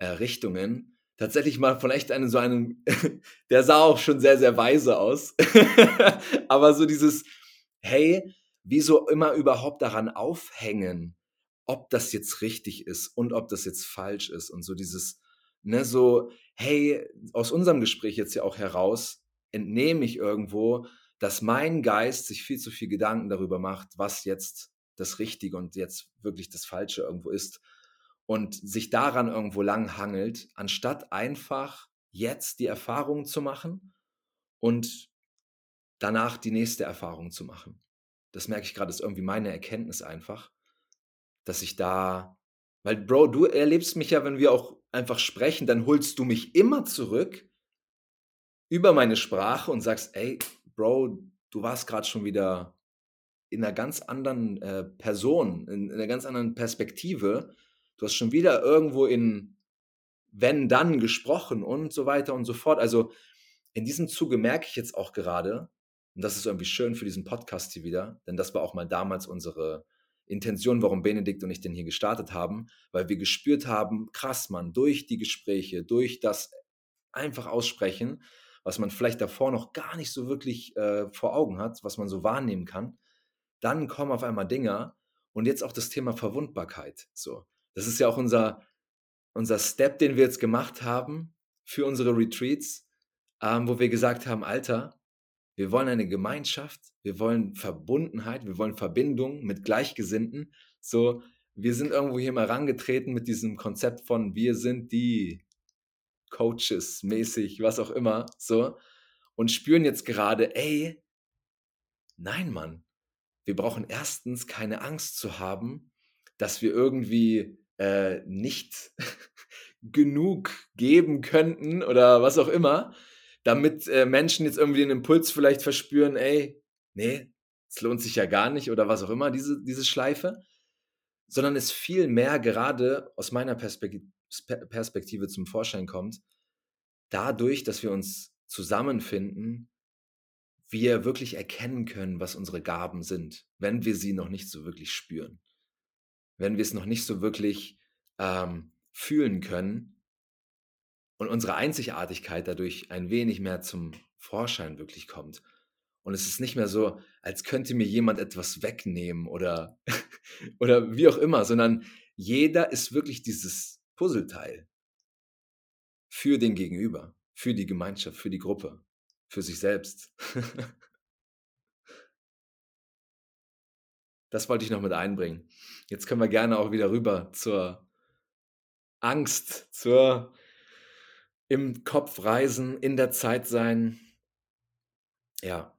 Richtungen, tatsächlich mal von echt einem so einem, der sah auch schon sehr, sehr weise aus. Aber so dieses, hey, wieso immer überhaupt daran aufhängen, ob das jetzt richtig ist und ob das jetzt falsch ist und so dieses, ne, so, hey, aus unserem Gespräch jetzt ja auch heraus entnehme ich irgendwo, dass mein Geist sich viel zu viel Gedanken darüber macht, was jetzt das Richtige und jetzt wirklich das Falsche irgendwo ist und sich daran irgendwo lang hangelt, anstatt einfach jetzt die Erfahrung zu machen und danach die nächste Erfahrung zu machen. Das merke ich gerade, ist irgendwie meine Erkenntnis einfach, dass ich da, weil Bro, du erlebst mich ja, wenn wir auch einfach sprechen, dann holst du mich immer zurück über meine Sprache und sagst, ey, Bro, du warst gerade schon wieder in einer ganz anderen äh, Person, in, in einer ganz anderen Perspektive. Du hast schon wieder irgendwo in wenn dann gesprochen und so weiter und so fort. Also in diesem Zuge merke ich jetzt auch gerade, und das ist irgendwie schön für diesen Podcast hier wieder, denn das war auch mal damals unsere Intention, warum Benedikt und ich den hier gestartet haben, weil wir gespürt haben, krass, man, durch die Gespräche, durch das einfach aussprechen, was man vielleicht davor noch gar nicht so wirklich äh, vor Augen hat, was man so wahrnehmen kann, dann kommen auf einmal Dinger und jetzt auch das Thema Verwundbarkeit. So, das ist ja auch unser, unser Step, den wir jetzt gemacht haben für unsere Retreats, ähm, wo wir gesagt haben, Alter, wir wollen eine Gemeinschaft, wir wollen Verbundenheit, wir wollen Verbindung mit Gleichgesinnten. So, wir sind irgendwo hier mal rangetreten mit diesem Konzept von wir sind die Coaches mäßig, was auch immer, so, und spüren jetzt gerade, ey, nein, Mann, wir brauchen erstens keine Angst zu haben, dass wir irgendwie äh, nicht genug geben könnten oder was auch immer, damit äh, Menschen jetzt irgendwie den Impuls vielleicht verspüren, ey, nee, es lohnt sich ja gar nicht oder was auch immer, diese, diese Schleife, sondern es viel mehr gerade aus meiner Perspektive Perspektive zum Vorschein kommt, dadurch, dass wir uns zusammenfinden, wir wirklich erkennen können, was unsere Gaben sind, wenn wir sie noch nicht so wirklich spüren, wenn wir es noch nicht so wirklich ähm, fühlen können und unsere Einzigartigkeit dadurch ein wenig mehr zum Vorschein wirklich kommt. Und es ist nicht mehr so, als könnte mir jemand etwas wegnehmen oder, oder wie auch immer, sondern jeder ist wirklich dieses Puzzleteil für den Gegenüber, für die Gemeinschaft, für die Gruppe, für sich selbst. das wollte ich noch mit einbringen. Jetzt können wir gerne auch wieder rüber zur Angst, zur im Kopf reisen, in der Zeit sein. Ja.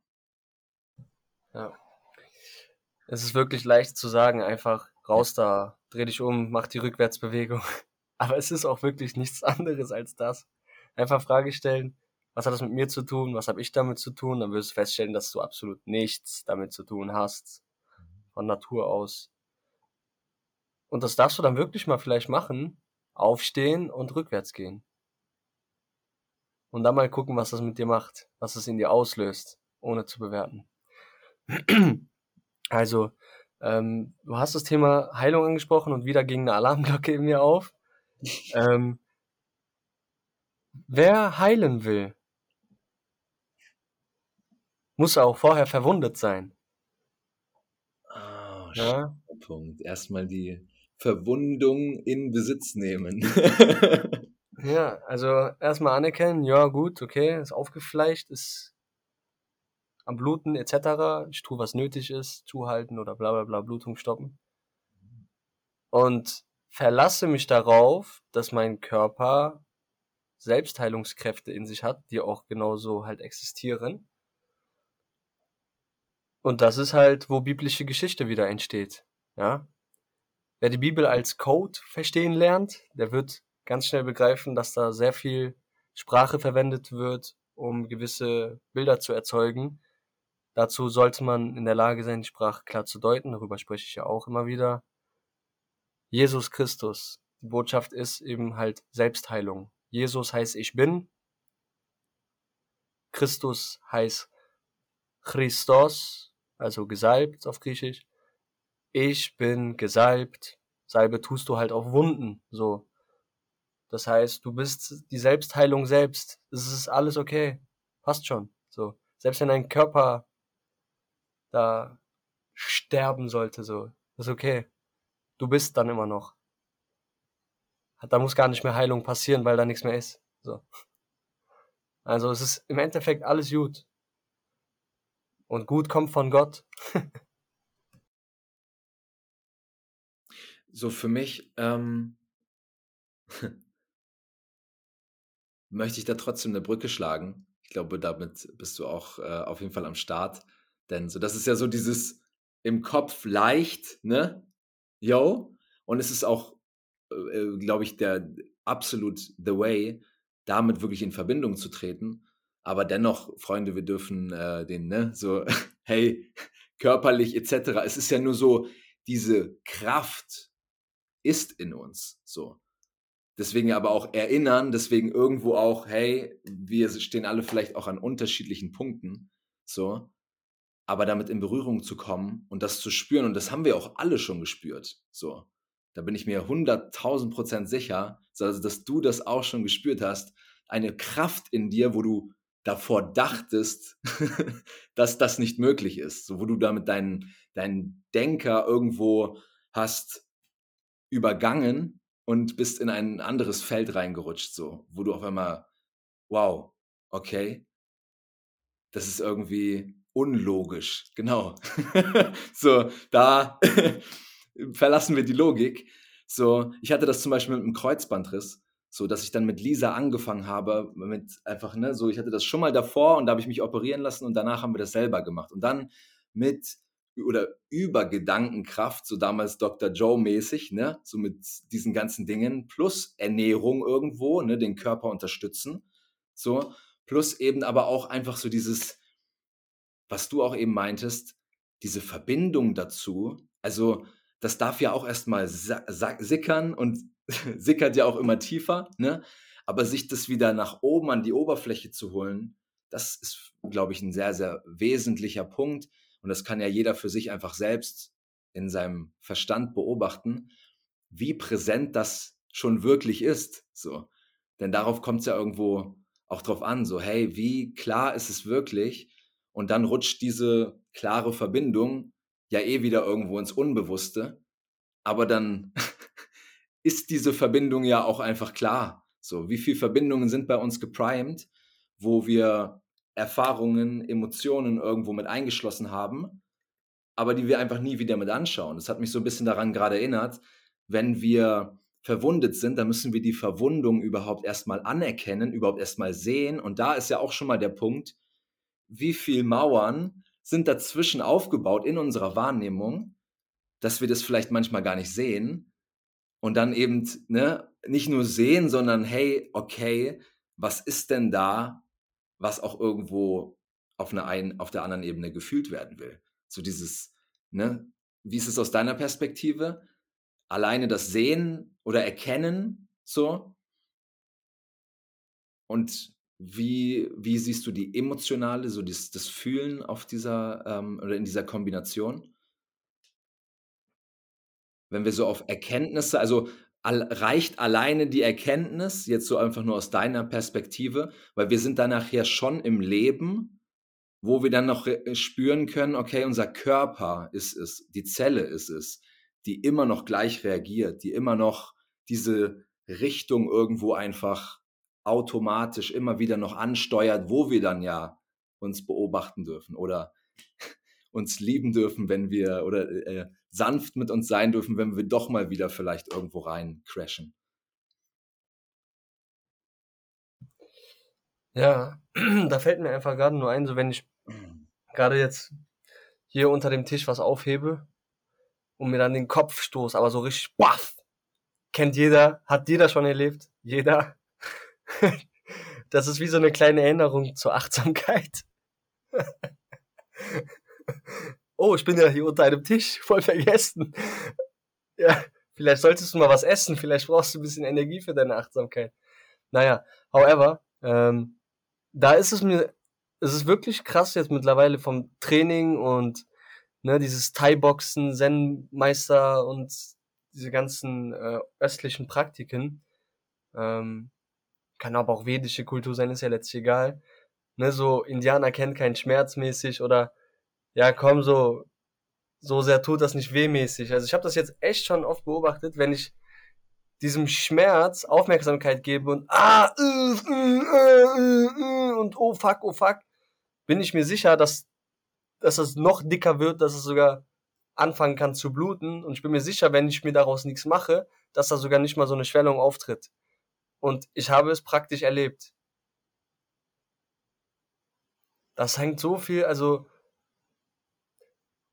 Ja. Es ist wirklich leicht zu sagen, einfach raus da, dreh dich um, mach die Rückwärtsbewegung. Aber es ist auch wirklich nichts anderes als das. Einfach Frage stellen, was hat das mit mir zu tun, was habe ich damit zu tun, dann wirst du feststellen, dass du absolut nichts damit zu tun hast, von Natur aus. Und das darfst du dann wirklich mal vielleicht machen, aufstehen und rückwärts gehen. Und dann mal gucken, was das mit dir macht, was es in dir auslöst, ohne zu bewerten. Also, ähm, du hast das Thema Heilung angesprochen und wieder ging eine Alarmglocke in mir auf. Ähm, wer heilen will, muss auch vorher verwundet sein. Ah, ja? Punkt. Erstmal die Verwundung in Besitz nehmen. ja, also erstmal anerkennen, ja gut, okay, ist aufgefleischt, ist am Bluten etc. Ich tue, was nötig ist, zuhalten oder bla bla bla, Blutung stoppen. Und verlasse mich darauf, dass mein Körper Selbstheilungskräfte in sich hat, die auch genauso halt existieren. Und das ist halt, wo biblische Geschichte wieder entsteht. Ja? Wer die Bibel als Code verstehen lernt, der wird ganz schnell begreifen, dass da sehr viel Sprache verwendet wird, um gewisse Bilder zu erzeugen. Dazu sollte man in der Lage sein, die Sprache klar zu deuten. Darüber spreche ich ja auch immer wieder. Jesus Christus. Die Botschaft ist eben halt Selbstheilung. Jesus heißt ich bin. Christus heißt Christos, also gesalbt auf Griechisch. Ich bin gesalbt. Salbe tust du halt auf Wunden, so. Das heißt, du bist die Selbstheilung selbst. Es ist alles okay. Passt schon. So. Selbst wenn dein Körper da sterben sollte, so, ist okay. Du bist dann immer noch. Da muss gar nicht mehr Heilung passieren, weil da nichts mehr ist. So. Also es ist im Endeffekt alles gut. Und gut kommt von Gott. so für mich ähm, möchte ich da trotzdem eine Brücke schlagen. Ich glaube, damit bist du auch äh, auf jeden Fall am Start. Denn so, das ist ja so dieses im Kopf leicht, ne? Yo. Und es ist auch, äh, äh glaube ich, der absolut the way, damit wirklich in Verbindung zu treten. Aber dennoch, Freunde, wir dürfen äh, den, ne, so, hey, körperlich etc. Es ist ja nur so, diese Kraft ist in uns, so. Deswegen aber auch erinnern, deswegen irgendwo auch, hey, wir stehen alle vielleicht auch an unterschiedlichen Punkten, so. Aber damit in Berührung zu kommen und das zu spüren, und das haben wir auch alle schon gespürt, so. Da bin ich mir hunderttausend Prozent sicher, also dass du das auch schon gespürt hast, eine Kraft in dir, wo du davor dachtest, dass das nicht möglich ist, so wo du damit deinen, deinen Denker irgendwo hast übergangen und bist in ein anderes Feld reingerutscht, so, wo du auf einmal, wow, okay, das ist irgendwie unlogisch, genau. so, da verlassen wir die Logik. So, ich hatte das zum Beispiel mit einem Kreuzbandriss, so dass ich dann mit Lisa angefangen habe, mit einfach, ne, so, ich hatte das schon mal davor und da habe ich mich operieren lassen und danach haben wir das selber gemacht. Und dann mit oder über Gedankenkraft, so damals Dr. Joe mäßig, ne, so mit diesen ganzen Dingen, plus Ernährung irgendwo, ne, den Körper unterstützen, so, plus eben aber auch einfach so dieses, was du auch eben meintest, diese Verbindung dazu, also das darf ja auch erstmal sickern und sickert ja auch immer tiefer, ne, aber sich das wieder nach oben an die Oberfläche zu holen, das ist, glaube ich, ein sehr, sehr wesentlicher Punkt, und das kann ja jeder für sich einfach selbst in seinem Verstand beobachten, wie präsent das schon wirklich ist. So. Denn darauf kommt es ja irgendwo auch drauf an, so, hey, wie klar ist es wirklich? Und dann rutscht diese klare Verbindung ja eh wieder irgendwo ins Unbewusste. Aber dann ist diese Verbindung ja auch einfach klar. So, wie viele Verbindungen sind bei uns geprimed, wo wir Erfahrungen, Emotionen irgendwo mit eingeschlossen haben, aber die wir einfach nie wieder mit anschauen. Das hat mich so ein bisschen daran gerade erinnert, wenn wir verwundet sind, dann müssen wir die Verwundung überhaupt erstmal anerkennen, überhaupt erstmal sehen. Und da ist ja auch schon mal der Punkt, wie viel Mauern sind dazwischen aufgebaut in unserer Wahrnehmung, dass wir das vielleicht manchmal gar nicht sehen. Und dann eben ne, nicht nur sehen, sondern hey, okay, was ist denn da was auch irgendwo auf, einer ein, auf der anderen Ebene gefühlt werden will. So dieses, ne, wie ist es aus deiner Perspektive? Alleine das Sehen oder Erkennen, so. Und wie, wie siehst du die emotionale, so das, das Fühlen auf dieser ähm, oder in dieser Kombination? Wenn wir so auf Erkenntnisse, also reicht alleine die Erkenntnis, jetzt so einfach nur aus deiner Perspektive, weil wir sind dann nachher schon im Leben, wo wir dann noch spüren können, okay, unser Körper ist es, die Zelle ist es, die immer noch gleich reagiert, die immer noch diese Richtung irgendwo einfach automatisch immer wieder noch ansteuert, wo wir dann ja uns beobachten dürfen oder uns lieben dürfen, wenn wir oder äh, sanft mit uns sein dürfen, wenn wir doch mal wieder vielleicht irgendwo rein crashen. Ja, da fällt mir einfach gerade nur ein, so wenn ich gerade jetzt hier unter dem Tisch was aufhebe und mir dann den Kopf stoß, aber so richtig baff. Kennt jeder, hat jeder schon erlebt, jeder. Das ist wie so eine kleine Erinnerung zur Achtsamkeit. oh, ich bin ja hier unter einem Tisch, voll vergessen. Ja, vielleicht solltest du mal was essen, vielleicht brauchst du ein bisschen Energie für deine Achtsamkeit. Naja, however, ähm, da ist es mir, es ist wirklich krass jetzt mittlerweile vom Training und ne, dieses Thai-Boxen, Zen-Meister und diese ganzen äh, östlichen Praktiken. Ähm, kann aber auch vedische Kultur sein, ist ja letztlich egal. Ne, so Indianer kennt keinen Schmerz mäßig oder ja, komm, so, so sehr tut das nicht wehmäßig. Also ich habe das jetzt echt schon oft beobachtet, wenn ich diesem Schmerz Aufmerksamkeit gebe und ah, äh, äh, äh, und oh fuck, oh fuck, bin ich mir sicher, dass, dass es noch dicker wird, dass es sogar anfangen kann zu bluten. Und ich bin mir sicher, wenn ich mir daraus nichts mache, dass da sogar nicht mal so eine Schwellung auftritt. Und ich habe es praktisch erlebt. Das hängt so viel, also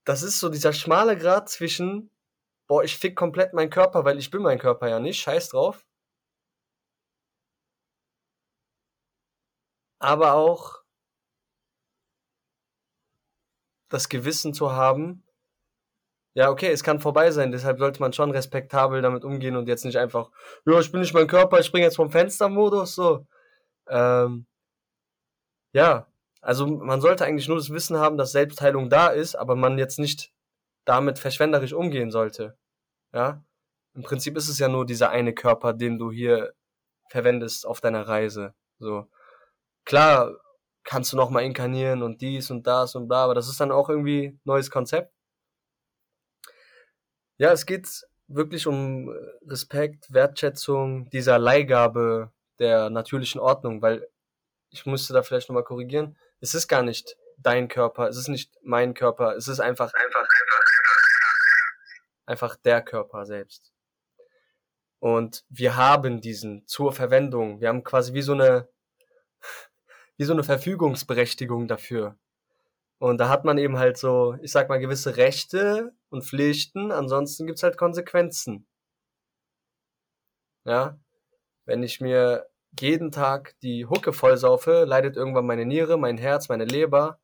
das ist so dieser schmale Grad zwischen, boah, ich fick komplett meinen Körper, weil ich bin mein Körper ja nicht, scheiß drauf. Aber auch das Gewissen zu haben, ja, okay, es kann vorbei sein, deshalb sollte man schon respektabel damit umgehen und jetzt nicht einfach, ja, ich bin nicht mein Körper, ich springe jetzt vom Fenster-Modus, so. Ähm, ja, also man sollte eigentlich nur das Wissen haben, dass Selbstheilung da ist, aber man jetzt nicht damit verschwenderisch umgehen sollte. Ja, im Prinzip ist es ja nur dieser eine Körper, den du hier verwendest auf deiner Reise. So klar kannst du noch mal inkarnieren und dies und das und bla, aber das ist dann auch irgendwie neues Konzept. Ja, es geht wirklich um äh, Respekt, Wertschätzung dieser Leihgabe der natürlichen Ordnung, weil ich musste da vielleicht nochmal korrigieren. Es ist gar nicht dein Körper, es ist nicht mein Körper, es ist einfach, einfach, einfach, einfach der Körper selbst. Und wir haben diesen zur Verwendung. Wir haben quasi wie so eine, wie so eine Verfügungsberechtigung dafür. Und da hat man eben halt so, ich sag mal, gewisse Rechte und Pflichten, ansonsten gibt's halt Konsequenzen. Ja, wenn ich mir jeden Tag die Hucke vollsaufe, leidet irgendwann meine Niere, mein Herz, meine Leber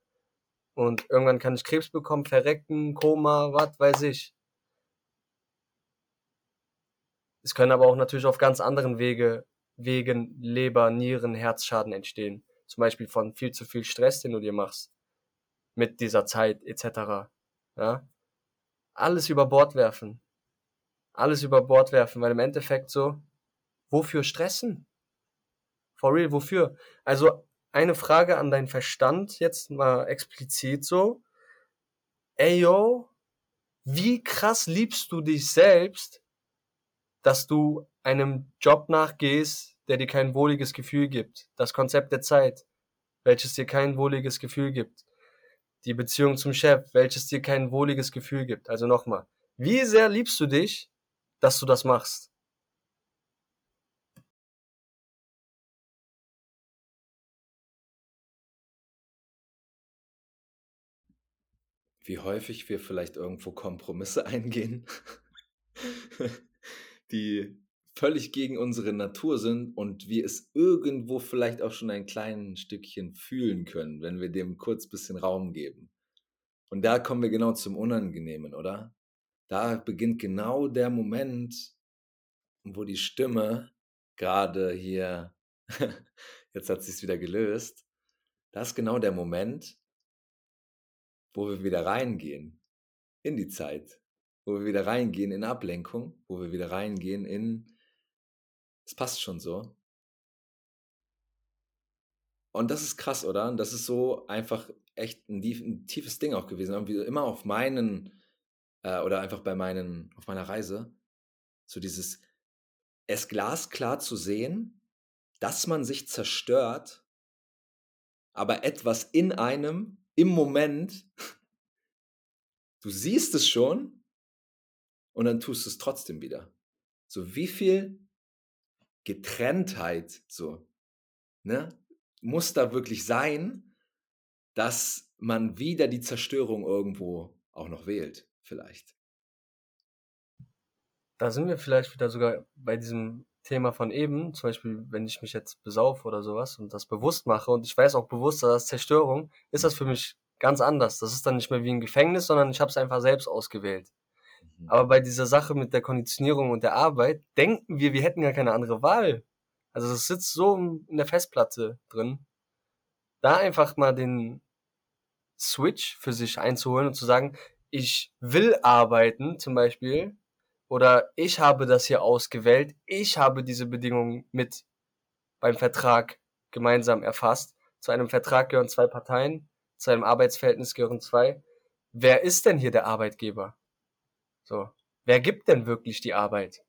und irgendwann kann ich Krebs bekommen, verrecken, Koma, was weiß ich. Es können aber auch natürlich auf ganz anderen Wege, Wegen Leber, Nieren, Herzschaden entstehen. Zum Beispiel von viel zu viel Stress, den du dir machst mit dieser Zeit etc. Ja? Alles über Bord werfen. Alles über Bord werfen, weil im Endeffekt so, wofür stressen? For real, wofür? Also eine Frage an deinen Verstand, jetzt mal explizit so. Ey yo, wie krass liebst du dich selbst, dass du einem Job nachgehst, der dir kein wohliges Gefühl gibt. Das Konzept der Zeit, welches dir kein wohliges Gefühl gibt die Beziehung zum Chef, welches dir kein wohliges Gefühl gibt. Also nochmal, wie sehr liebst du dich, dass du das machst? Wie häufig wir vielleicht irgendwo Kompromisse eingehen, die völlig gegen unsere Natur sind und wir es irgendwo vielleicht auch schon ein kleines Stückchen fühlen können, wenn wir dem kurz bisschen Raum geben. Und da kommen wir genau zum Unangenehmen, oder? Da beginnt genau der Moment, wo die Stimme gerade hier, jetzt hat sie es wieder gelöst, das ist genau der Moment, wo wir wieder reingehen in die Zeit, wo wir wieder reingehen in Ablenkung, wo wir wieder reingehen in es passt schon so. Und das ist krass, oder? Und das ist so einfach echt ein, ein tiefes Ding auch gewesen. Wie immer auf meinen, äh, oder einfach bei meinen, auf meiner Reise, so dieses, es glasklar zu sehen, dass man sich zerstört, aber etwas in einem, im Moment, du siehst es schon und dann tust du es trotzdem wieder. So wie viel Getrenntheit so, ne, muss da wirklich sein, dass man wieder die Zerstörung irgendwo auch noch wählt, vielleicht. Da sind wir vielleicht wieder sogar bei diesem Thema von eben, zum Beispiel, wenn ich mich jetzt besaufe oder sowas und das bewusst mache und ich weiß auch bewusst, dass das Zerstörung, ist das für mich ganz anders. Das ist dann nicht mehr wie ein Gefängnis, sondern ich habe es einfach selbst ausgewählt. Mhm. Aber bei dieser Sache mit der Konditionierung und der Arbeit denken wir, wir hätten gar keine andere Wahl. Also das sitzt so in der Festplatte drin. Da einfach mal den Switch für sich einzuholen und zu sagen, ich will arbeiten zum Beispiel oder ich habe das hier ausgewählt, ich habe diese Bedingungen mit beim Vertrag gemeinsam erfasst. Zu einem Vertrag gehören zwei Parteien, zu einem Arbeitsverhältnis gehören zwei. Wer ist denn hier der Arbeitgeber? So, wer gibt denn wirklich die Arbeit?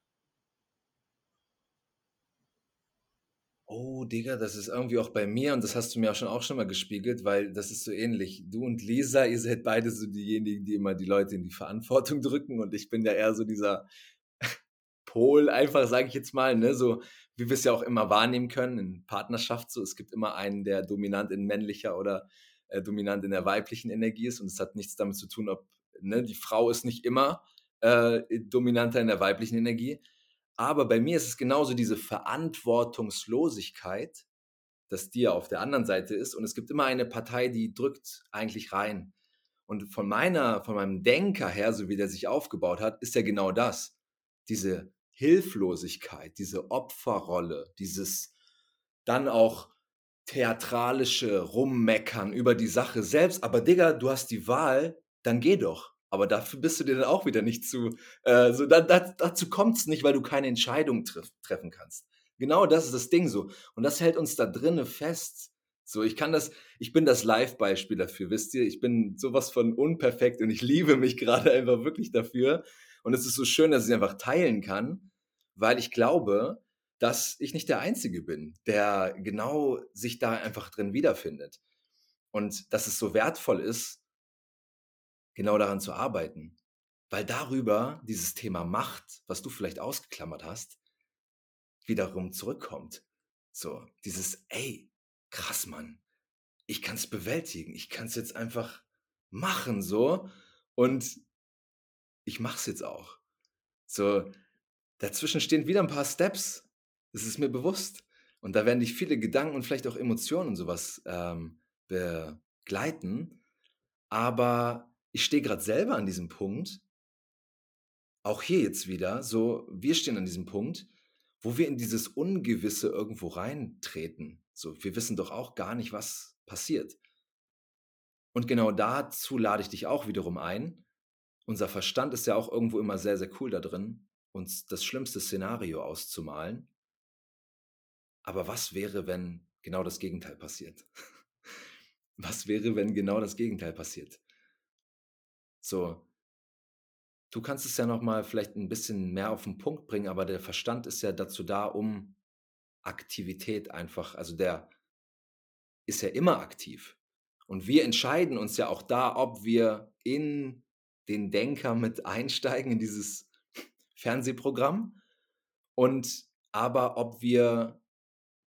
Oh, Digga, das ist irgendwie auch bei mir und das hast du mir auch schon auch schon mal gespiegelt, weil das ist so ähnlich. Du und Lisa, ihr seid beide so diejenigen, die immer die Leute in die Verantwortung drücken und ich bin ja eher so dieser Pol, einfach sage ich jetzt mal, ne, so wie wir es ja auch immer wahrnehmen können in Partnerschaft, so es gibt immer einen, der dominant in männlicher oder äh, dominant in der weiblichen Energie ist und es hat nichts damit zu tun, ob ne, die Frau ist nicht immer äh, dominanter in der weiblichen Energie, aber bei mir ist es genauso diese Verantwortungslosigkeit, dass die ja auf der anderen Seite ist. Und es gibt immer eine Partei, die drückt eigentlich rein. Und von meiner, von meinem Denker her, so wie der sich aufgebaut hat, ist ja genau das. Diese Hilflosigkeit, diese Opferrolle, dieses dann auch theatralische Rummeckern über die Sache selbst. Aber Digga, du hast die Wahl, dann geh doch. Aber dafür bist du dir dann auch wieder nicht zu. Äh, so, da, da, dazu kommt es nicht, weil du keine Entscheidung treff, treffen kannst. Genau das ist das Ding so. Und das hält uns da drinnen fest. So, ich kann das, ich bin das Live-Beispiel dafür, wisst ihr? Ich bin sowas von unperfekt und ich liebe mich gerade einfach wirklich dafür. Und es ist so schön, dass ich einfach teilen kann, weil ich glaube, dass ich nicht der Einzige bin, der genau sich da einfach drin wiederfindet. Und dass es so wertvoll ist, genau daran zu arbeiten. Weil darüber dieses Thema Macht, was du vielleicht ausgeklammert hast, wiederum zurückkommt. So, dieses, ey, krass, Mann, ich kann es bewältigen, ich kann es jetzt einfach machen, so, und ich mach's jetzt auch. So, dazwischen stehen wieder ein paar Steps, das ist mir bewusst. Und da werden dich viele Gedanken und vielleicht auch Emotionen und sowas ähm, begleiten. Aber ich stehe gerade selber an diesem Punkt, auch hier jetzt wieder, so, wir stehen an diesem Punkt, wo wir in dieses Ungewisse irgendwo reintreten. So, wir wissen doch auch gar nicht, was passiert. Und genau dazu lade ich dich auch wiederum ein. Unser Verstand ist ja auch irgendwo immer sehr, sehr cool da drin, uns das schlimmste Szenario auszumalen. Aber was wäre, wenn genau das Gegenteil passiert? Was wäre, wenn genau das Gegenteil passiert? So. Du kannst es ja noch mal vielleicht ein bisschen mehr auf den Punkt bringen, aber der Verstand ist ja dazu da, um Aktivität einfach also, der ist ja immer aktiv. Und wir entscheiden uns ja auch da, ob wir in den Denker mit einsteigen, in dieses Fernsehprogramm und aber ob wir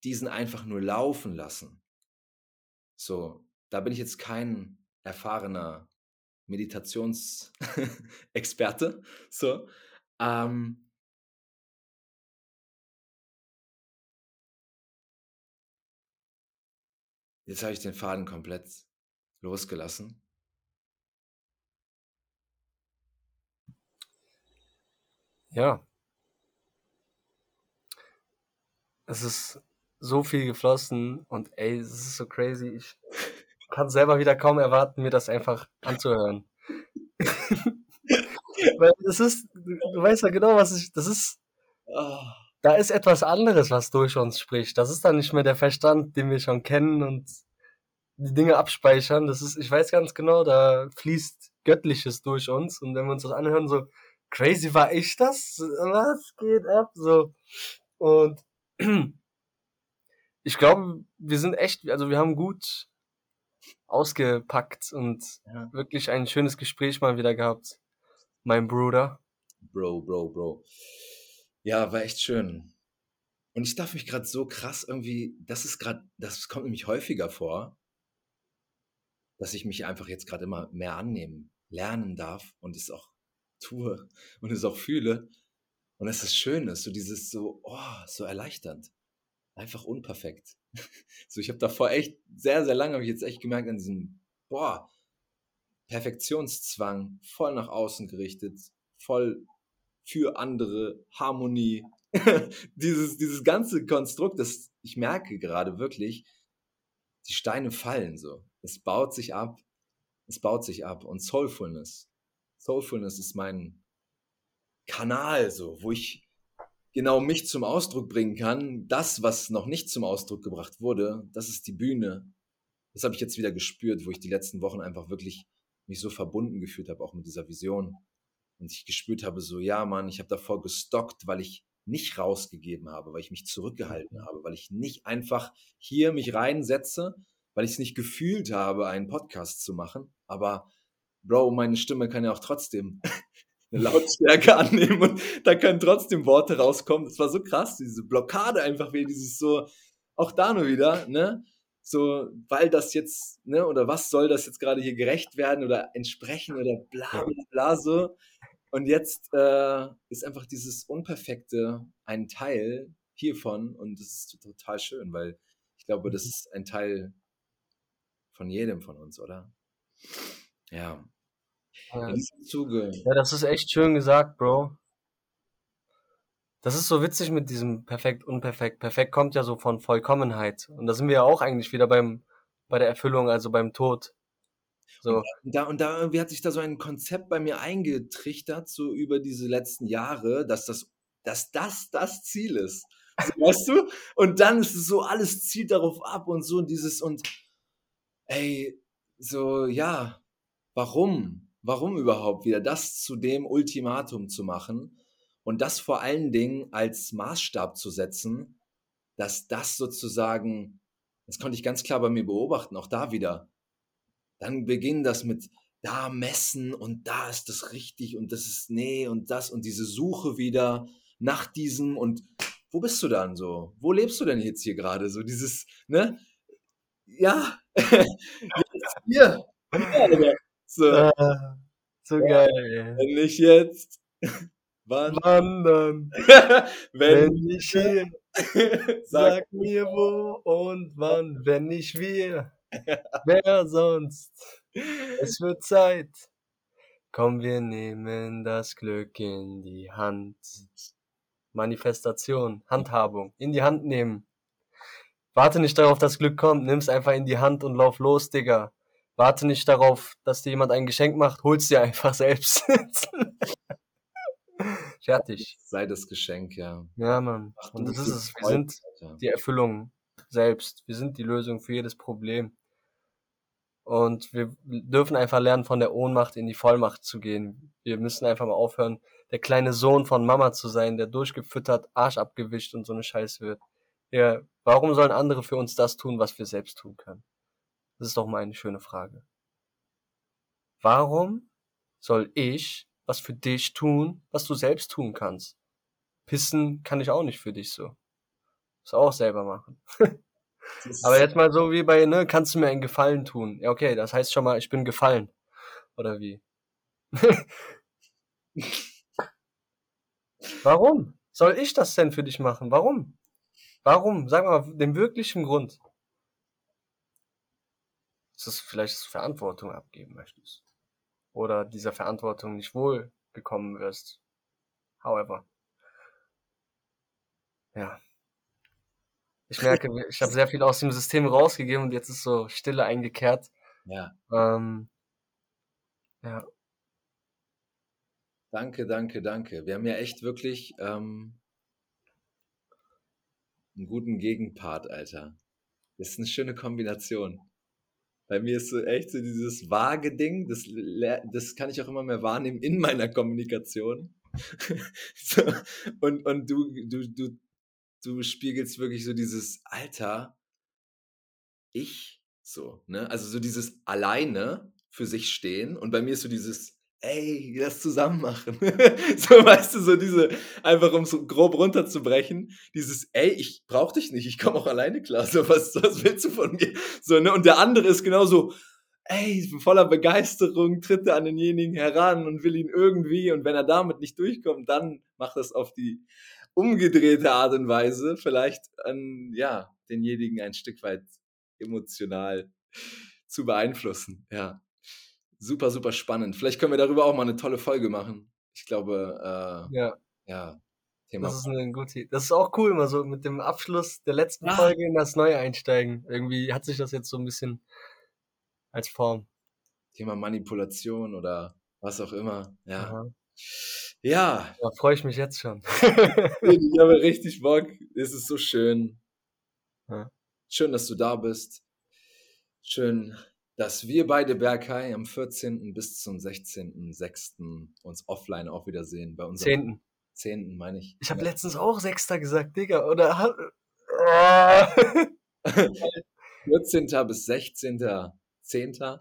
diesen einfach nur laufen lassen. So, da bin ich jetzt kein erfahrener Meditationsexperte. so. Ähm, jetzt habe ich den Faden komplett losgelassen. Ja. Es ist so viel geflossen und ey, es ist so crazy. Ich kann selber wieder kaum erwarten, mir das einfach anzuhören. Weil es ist, du weißt ja genau, was ich, das ist, da ist etwas anderes, was durch uns spricht. Das ist dann nicht mehr der Verstand, den wir schon kennen und die Dinge abspeichern. Das ist, ich weiß ganz genau, da fließt Göttliches durch uns und wenn wir uns das anhören, so, crazy war ich das? Was geht ab? So. Und ich glaube, wir sind echt, also wir haben gut ausgepackt und ja. wirklich ein schönes Gespräch mal wieder gehabt. Mein Bruder. Bro, Bro, Bro. Ja, war echt schön. Und ich darf mich gerade so krass irgendwie, das ist gerade, das kommt nämlich häufiger vor, dass ich mich einfach jetzt gerade immer mehr annehmen, lernen darf und es auch tue und es auch fühle. Und es ist schön, ist so dieses so, oh, so erleichternd. Einfach unperfekt. So, ich habe davor echt sehr, sehr lange, habe ich jetzt echt gemerkt, an diesem, boah, Perfektionszwang, voll nach außen gerichtet, voll für andere, Harmonie. dieses, dieses ganze Konstrukt, das ich merke gerade wirklich, die Steine fallen so. Es baut sich ab. Es baut sich ab. Und Soulfulness. Soulfulness ist mein Kanal, so, wo ich genau mich zum Ausdruck bringen kann. Das, was noch nicht zum Ausdruck gebracht wurde, das ist die Bühne. Das habe ich jetzt wieder gespürt, wo ich die letzten Wochen einfach wirklich mich so verbunden gefühlt habe, auch mit dieser Vision. Und ich gespürt habe, so, ja, Mann, ich habe davor gestockt, weil ich nicht rausgegeben habe, weil ich mich zurückgehalten habe, weil ich nicht einfach hier mich reinsetze, weil ich es nicht gefühlt habe, einen Podcast zu machen. Aber, Bro, meine Stimme kann ja auch trotzdem eine Lautstärke annehmen und da können trotzdem Worte rauskommen. Das war so krass, diese Blockade einfach wie dieses so, auch da nur wieder, ne? So, weil das jetzt, ne, oder was soll das jetzt gerade hier gerecht werden oder entsprechen oder bla bla bla so. Und jetzt äh, ist einfach dieses Unperfekte ein Teil hiervon und das ist total schön, weil ich glaube, das mhm. ist ein Teil von jedem von uns, oder? Ja. Ja. Zuge. ja, das ist echt schön gesagt, Bro. Das ist so witzig mit diesem perfekt, unperfekt. Perfekt kommt ja so von Vollkommenheit. Und da sind wir ja auch eigentlich wieder beim, bei der Erfüllung, also beim Tod. So. Und da, und da irgendwie hat sich da so ein Konzept bei mir eingetrichtert, so über diese letzten Jahre, dass das, dass das das Ziel ist. So, weißt du? Und dann ist es so, alles zielt darauf ab und so und dieses und ey, so, ja, warum? Warum überhaupt wieder das zu dem Ultimatum zu machen und das vor allen Dingen als Maßstab zu setzen, dass das sozusagen, das konnte ich ganz klar bei mir beobachten, auch da wieder, dann beginnt das mit da messen und da ist das richtig und das ist nee und das und diese Suche wieder nach diesem und wo bist du dann so? Wo lebst du denn jetzt hier gerade? So dieses, ne? Ja, jetzt hier. so, äh, so ja, geil. Wenn nicht jetzt, wann? Wann dann? wenn, wenn nicht hier, sag mir wo und wann, wenn nicht wir, wer sonst? Es wird Zeit. Komm, wir nehmen das Glück in die Hand. Manifestation, Handhabung, in die Hand nehmen. Warte nicht darauf, dass Glück kommt, nimm's einfach in die Hand und lauf los, Digga. Warte nicht darauf, dass dir jemand ein Geschenk macht, hol's dir einfach selbst. Fertig. Sei das Geschenk, ja. Ja, Mann. Ach, und das ist es. Wir sind die Erfüllung selbst. Wir sind die Lösung für jedes Problem. Und wir dürfen einfach lernen, von der Ohnmacht in die Vollmacht zu gehen. Wir müssen einfach mal aufhören, der kleine Sohn von Mama zu sein, der durchgefüttert, Arsch abgewischt und so eine Scheiße wird. Ja, warum sollen andere für uns das tun, was wir selbst tun können? Das ist doch mal eine schöne Frage. Warum soll ich was für dich tun, was du selbst tun kannst? Pissen kann ich auch nicht für dich so. Muss auch selber machen. Aber jetzt mal so wie bei, ne, kannst du mir einen Gefallen tun? Ja, okay, das heißt schon mal, ich bin gefallen. Oder wie? Warum? Soll ich das denn für dich machen? Warum? Warum? Sag mal den wirklichen Grund dass du vielleicht Verantwortung abgeben möchtest. Oder dieser Verantwortung nicht wohl gekommen wirst. However. Ja. Ich merke, ich habe sehr viel aus dem System rausgegeben und jetzt ist so Stille eingekehrt. Ja. Ähm, ja. Danke, danke, danke. Wir haben ja echt wirklich ähm, einen guten Gegenpart, Alter. Das ist eine schöne Kombination. Bei mir ist so echt so dieses vage Ding, das, das kann ich auch immer mehr wahrnehmen in meiner Kommunikation. so, und und du, du, du, du spiegelst wirklich so dieses Alter, ich, so, ne? Also so dieses alleine für sich stehen. Und bei mir ist so dieses, ey, das zusammen machen. so, weißt du, so diese, einfach um so grob runterzubrechen, dieses, ey, ich brauch dich nicht, ich komme auch alleine klar, so, was, was willst du von mir? So, ne, und der andere ist genauso, ey, voller Begeisterung, tritt er an denjenigen heran und will ihn irgendwie, und wenn er damit nicht durchkommt, dann macht das auf die umgedrehte Art und Weise, vielleicht an, ja, denjenigen ein Stück weit emotional zu beeinflussen, ja super, super spannend. Vielleicht können wir darüber auch mal eine tolle Folge machen. Ich glaube, äh, ja. ja. Thema. Das ist eine gute Das ist auch cool, mal so mit dem Abschluss der letzten ah. Folge in das Neue einsteigen. Irgendwie hat sich das jetzt so ein bisschen als Form. Thema Manipulation oder was auch immer. Ja. Aha. Ja. Da freue ich mich jetzt schon. ich habe richtig Bock. Es ist so schön. Ja. Schön, dass du da bist. Schön, dass wir beide Berghai am 14. bis zum 16.06. uns offline auch wiedersehen. Bei unserem 10. 10. meine ich. Ich habe Ja. letztens auch Sechster gesagt, Digga. Oder hat. 14. bis 16.10.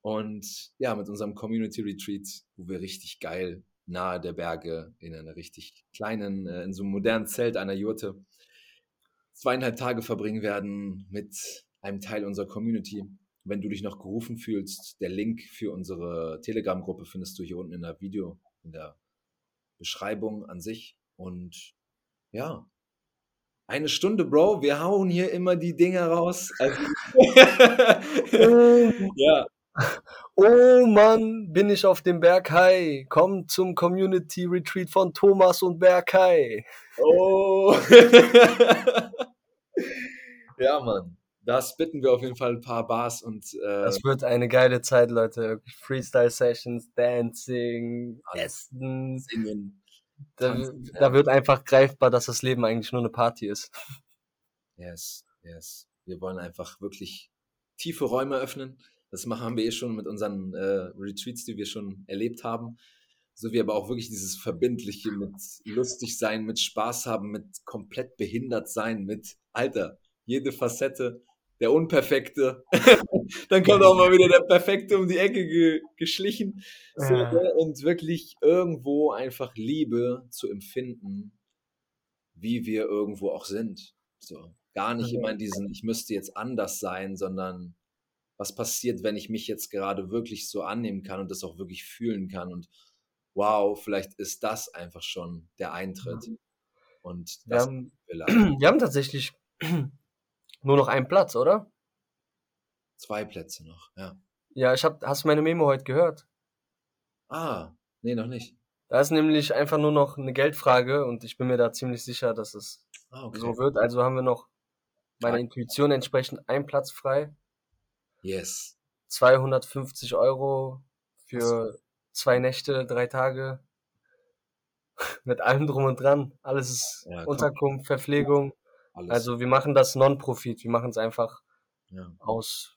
Und ja, mit unserem Community Retreat, wo wir richtig geil nahe der Berge in einer richtig kleinen, äh, in so einem modernen Zelt einer Jurte zweieinhalb Tage verbringen werden mit einem Teil unserer Community. Wenn du dich noch gerufen fühlst, der Link für unsere Telegram-Gruppe findest du hier unten in der Video, in der Beschreibung an sich. Und ja, eine Stunde, Bro. Wir hauen hier immer die Dinger raus. Also, ja, Oh Mann, bin ich auf dem Berghai. Komm zum Community Retreat von Thomas und Berghai. Oh. ja, Mann. Das bitten wir auf jeden Fall ein paar Bars und äh, Das wird eine geile Zeit, Leute. Freestyle-Sessions, Dancing. Essen. singen. Da, Tanzen, ja. da wird einfach greifbar, dass das Leben eigentlich nur eine Party ist. Yes, yes. Wir wollen einfach wirklich tiefe Räume öffnen. Das machen wir eh schon mit unseren äh, Retreats, die wir schon erlebt haben. So wie aber auch wirklich dieses Verbindliche mit lustig sein, mit Spaß haben, mit komplett behindert sein, mit Alter, jede Facette, der Unperfekte. Dann kommt auch mal wieder der Perfekte um die Ecke ge geschlichen. So, Ja. ne? Und wirklich irgendwo einfach Liebe zu empfinden, wie wir irgendwo auch sind. So. Gar nicht Mhm. immer in diesen, ich müsste jetzt anders sein, sondern was passiert, wenn ich mich jetzt gerade wirklich so annehmen kann und das auch wirklich fühlen kann. Und wow, vielleicht ist das einfach schon der Eintritt. Und Wir das haben, wir leider. wir haben tatsächlich nur noch einen Platz, oder? zwei Plätze noch, ja. Ja, ich hab, hast du meine Memo heute gehört? Ah, nee, noch nicht. Da ist nämlich einfach nur noch eine Geldfrage und ich bin mir da ziemlich sicher, dass es Ah, okay. so wird. Also haben wir noch meiner. Intuition entsprechend einen Platz frei. Yes. 250 Euro für zwei Nächte, drei Tage. Mit allem drum und dran. Alles ist Ja. Unterkunft, Verpflegung. Alles. Also wir machen das Non-Profit. Wir machen es einfach ja. aus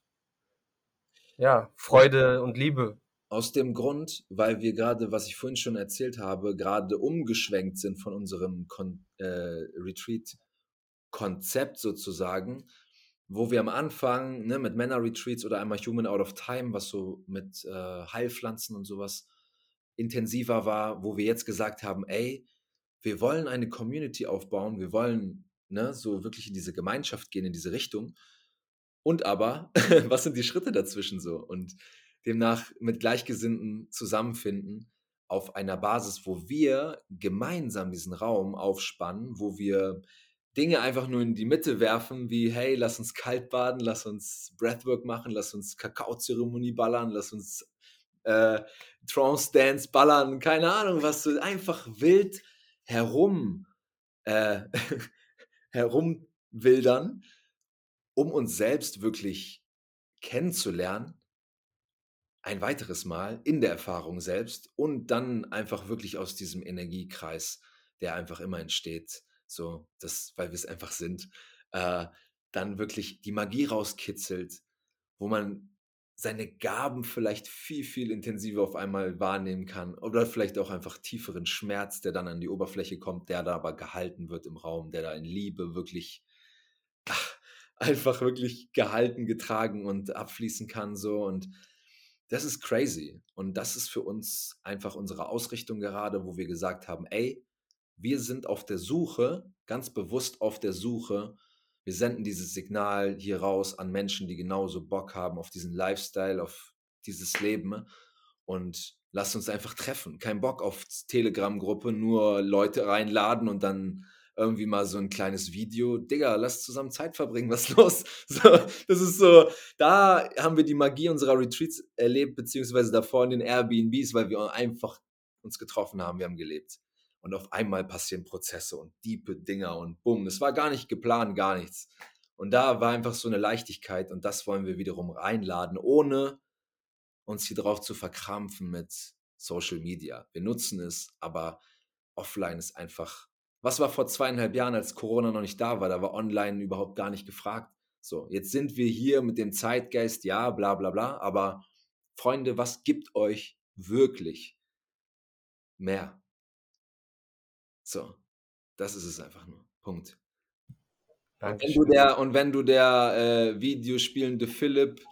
ja, Freude und Liebe. Aus dem Grund, weil wir gerade, was ich vorhin schon erzählt habe, gerade umgeschwenkt sind von unserem Kon äh, Retreat-Konzept sozusagen, wo wir am Anfang ne, mit Männer-Retreats oder einmal Human Out of Time, was so mit äh, Heilpflanzen und sowas intensiver war, wo wir jetzt gesagt haben, ey, wir wollen eine Community aufbauen, wir wollen ne, so wirklich in diese Gemeinschaft gehen, in diese Richtung. Und aber, was sind die Schritte dazwischen so? Und demnach mit Gleichgesinnten zusammenfinden auf einer Basis, wo wir gemeinsam diesen Raum aufspannen, wo wir Dinge einfach nur in die Mitte werfen, wie hey, lass uns kalt baden, lass uns Breathwork machen, lass uns Kakaozeremonie ballern, lass uns äh, Trance Dance ballern, keine Ahnung, was so einfach wild herum äh, herumwildern, um uns selbst wirklich kennenzulernen. Ein weiteres Mal in der Erfahrung selbst und dann einfach wirklich aus diesem Energiekreis, der einfach immer entsteht, so, das, weil wir es einfach sind, äh, dann wirklich die Magie rauskitzelt, wo man seine Gaben vielleicht viel, viel intensiver auf einmal wahrnehmen kann oder vielleicht auch einfach tieferen Schmerz, der dann an die Oberfläche kommt, der da aber gehalten wird im Raum, der da in Liebe wirklich ach, einfach wirklich gehalten, getragen und abfließen kann so und das ist crazy. Und das ist für uns einfach unsere Ausrichtung gerade, wo wir gesagt haben, ey, wir sind auf der Suche, ganz bewusst auf der Suche. Wir senden dieses Signal hier raus an Menschen, die genauso Bock haben auf diesen Lifestyle, auf dieses Leben. Und lasst uns einfach treffen. Kein Bock auf Telegram-Gruppe, nur Leute reinladen und dann irgendwie mal so ein kleines Video. Digga, lass zusammen Zeit verbringen, was ist los? So, das ist so, da haben wir die Magie unserer Retreats erlebt, beziehungsweise davor in den Airbnbs, weil wir einfach uns getroffen haben, wir haben gelebt. Und auf einmal passieren Prozesse und diepe Dinger und bumm. Das war gar nicht geplant, gar nichts. Und da war einfach so eine Leichtigkeit und das wollen wir wiederum reinladen, ohne uns hier drauf zu verkrampfen mit Social Media. Wir nutzen es, aber offline ist einfach. Was war vor zweieinhalb Jahren, als Corona noch nicht da war? Da war online überhaupt gar nicht gefragt. So, jetzt sind wir hier mit dem Zeitgeist, ja, bla bla bla, aber Freunde, was gibt euch wirklich mehr? So, das ist es einfach nur. Punkt. Und wenn du der, und wenn du der äh, Videospielende Philipp,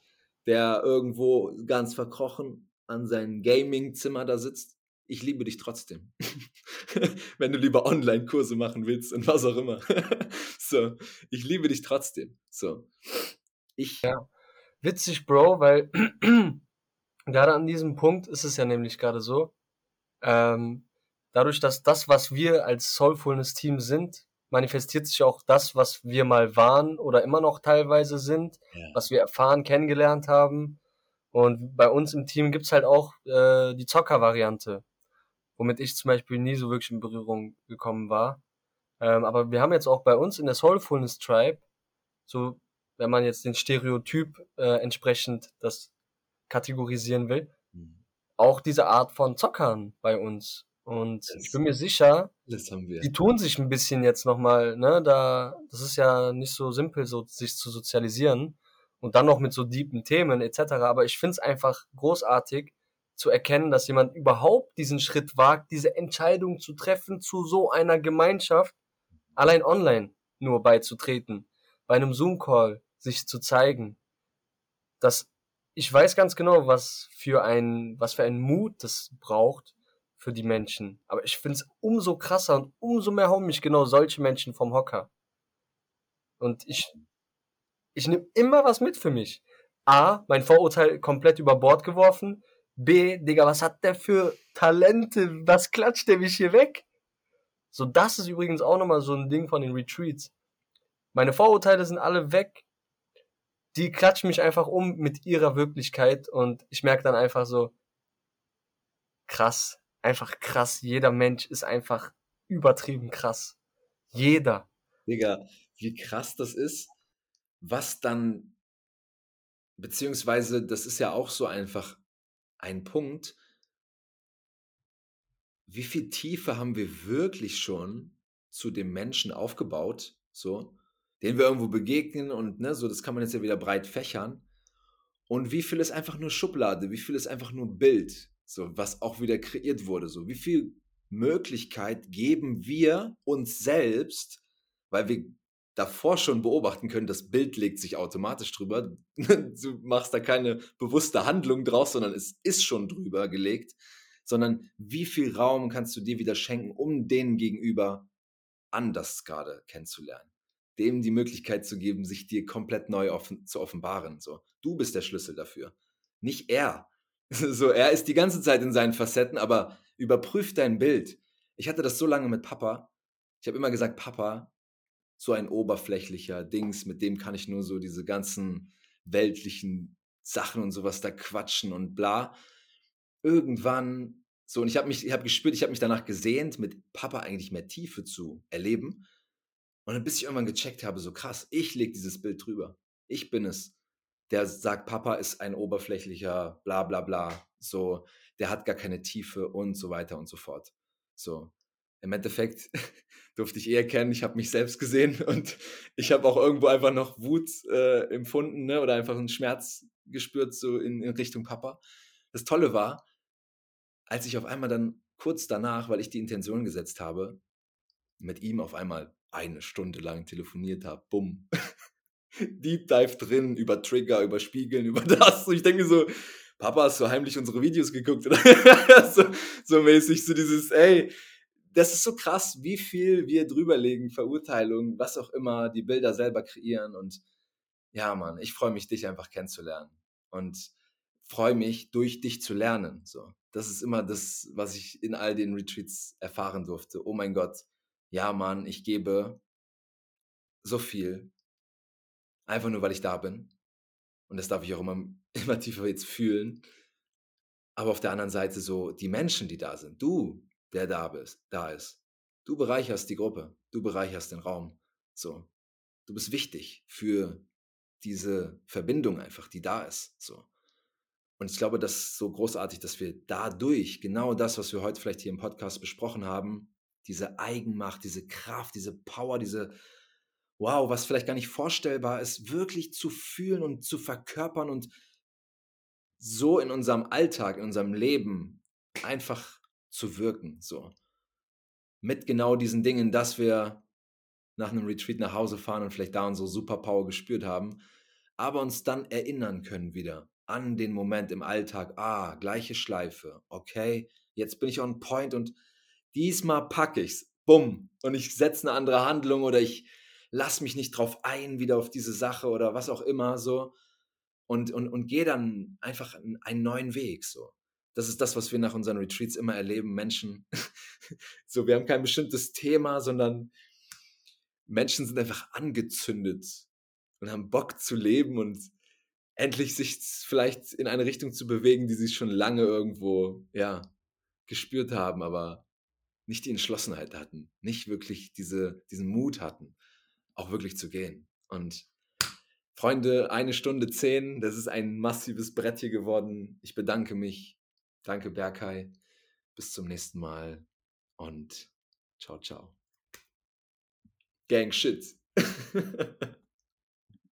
der irgendwo ganz verkrochen an seinem Gaming-Zimmer da sitzt, ich liebe dich trotzdem. wenn du lieber Online-Kurse machen willst und was auch immer. so, ich liebe dich trotzdem. So. Ich. Ja. Witzig, Bro, weil gerade an diesem Punkt ist es ja nämlich gerade so, ähm, dadurch, dass das, was wir als Soulfulness-Team sind, manifestiert sich auch das, was wir mal waren oder immer noch teilweise sind, ja. was wir erfahren, kennengelernt haben. Und bei uns im Team gibt's halt auch äh, die Zocker-Variante, womit ich zum Beispiel nie so wirklich in Berührung gekommen war. Ähm, aber wir haben jetzt auch bei uns in der Soulfulness Tribe, so wenn man jetzt den Stereotyp äh, entsprechend das kategorisieren will, mhm. auch diese Art von Zockern bei uns. Und das, ich bin mir sicher, die tun sich ein bisschen jetzt nochmal, ne, da, das ist ja nicht so simpel, so, sich zu sozialisieren und dann noch mit so deepen Themen etc. Aber ich finde es einfach großartig zu erkennen, dass jemand überhaupt diesen Schritt wagt, diese Entscheidung zu treffen, zu so einer Gemeinschaft allein online nur beizutreten, bei einem Zoom-Call sich zu zeigen. Das, ich weiß ganz genau, was für ein, was für ein Mut das braucht, für die Menschen. Aber ich finde es umso krasser und umso mehr hauen mich genau solche Menschen vom Hocker. Und ich, ich nehme immer was mit für mich. A, mein Vorurteil komplett über Bord geworfen. B, Digga, was hat der für Talente? Was klatscht der mich hier weg? So, das ist übrigens auch nochmal so ein Ding von den Retreats. Meine Vorurteile sind alle weg. Die klatschen mich einfach um mit ihrer Wirklichkeit und ich merke dann einfach so, krass, einfach krass. Jeder Mensch ist einfach übertrieben krass. Jeder. Digga, wie krass das ist, was dann, beziehungsweise das ist ja auch so einfach ein Punkt, wie viel Tiefe haben wir wirklich schon zu dem Menschen aufgebaut, so, den wir irgendwo begegnen und ne, so, das kann man jetzt ja wieder breit fächern. Und wie viel ist einfach nur Schublade, wie viel ist einfach nur Bild, so, was auch wieder kreiert wurde. So, wie viel Möglichkeit geben wir uns selbst, weil wir davor schon beobachten können, das Bild legt sich automatisch drüber. Du machst da keine bewusste Handlung draus, sondern es ist schon drüber gelegt. Sondern wie viel Raum kannst du dir wieder schenken, um den Gegenüber anders gerade kennenzulernen? Dem die Möglichkeit zu geben, sich dir komplett neu offen, zu offenbaren. So, du bist der Schlüssel dafür. Nicht er. So, er ist die ganze Zeit in seinen Facetten, aber überprüf dein Bild. Ich hatte das so lange mit Papa. Ich habe immer gesagt, Papa, so ein oberflächlicher Dings, mit dem kann ich nur so diese ganzen weltlichen Sachen und sowas da quatschen und bla. Irgendwann so und ich habe mich ich habe gespürt, ich habe mich danach gesehnt, mit Papa eigentlich mehr Tiefe zu erleben. Und dann bis ich irgendwann gecheckt habe, so krass, ich lege dieses Bild drüber. Ich bin es der sagt, Papa ist ein oberflächlicher, bla bla bla, so, der hat gar keine Tiefe und so weiter und so fort. So, im Endeffekt durfte ich eher kennen, ich habe mich selbst gesehen und ich habe auch irgendwo einfach noch Wut äh, empfunden ne? oder einfach einen Schmerz gespürt, so in, in Richtung Papa. Das Tolle war, als ich auf einmal dann kurz danach, weil ich die Intention gesetzt habe, mit ihm auf einmal eine Stunde lang telefoniert habe, bumm, Deep Dive drin, über Trigger, über Spiegeln, über das. Und ich denke so, Papa, hast du heimlich unsere Videos geguckt? so, so mäßig, so dieses, ey, das ist so krass, wie viel wir drüberlegen, Verurteilungen, was auch immer, die Bilder selber kreieren. Und ja, Mann, ich freue mich, dich einfach kennenzulernen. Und freue mich, durch dich zu lernen. So, das ist immer das, was ich in all den Retreats erfahren durfte. Oh mein Gott, ja, Mann, ich gebe so viel Einfach nur, weil ich da bin. Und das darf ich auch immer, immer tiefer jetzt fühlen. Aber auf der anderen Seite so die Menschen, die da sind, du, der da bist, da ist, du bereicherst die Gruppe, du bereicherst den Raum. So, du bist wichtig für diese Verbindung einfach, die da ist. So. Und ich glaube, das ist so großartig, dass wir dadurch genau das, was wir heute vielleicht hier im Podcast besprochen haben, diese Eigenmacht, diese Kraft, diese Power, diese wow, was vielleicht gar nicht vorstellbar ist, wirklich zu fühlen und zu verkörpern und so in unserem Alltag, in unserem Leben einfach zu wirken, so. Mit genau diesen Dingen, dass wir nach einem Retreat nach Hause fahren und vielleicht da unsere Superpower gespürt haben, aber uns dann erinnern können wieder an den Moment im Alltag, ah, gleiche Schleife, okay, jetzt bin ich on point und diesmal packe ich's, bumm, und ich setze eine andere Handlung oder ich lass mich nicht drauf ein, wieder auf diese Sache oder was auch immer, so, und, und, und gehe dann einfach einen neuen Weg, so. Das ist das, was wir nach unseren Retreats immer erleben, Menschen, so, wir haben kein bestimmtes Thema, sondern Menschen sind einfach angezündet und haben Bock zu leben und endlich sich vielleicht in eine Richtung zu bewegen, die sie schon lange irgendwo, ja, gespürt haben, aber nicht die Entschlossenheit hatten, nicht wirklich diese, diesen Mut hatten, auch wirklich zu gehen. Und Freunde, eine Stunde zehn, das ist ein massives Brett hier geworden. Ich bedanke mich. Danke, Berkay. Bis zum nächsten Mal und ciao, ciao. Gang Shit.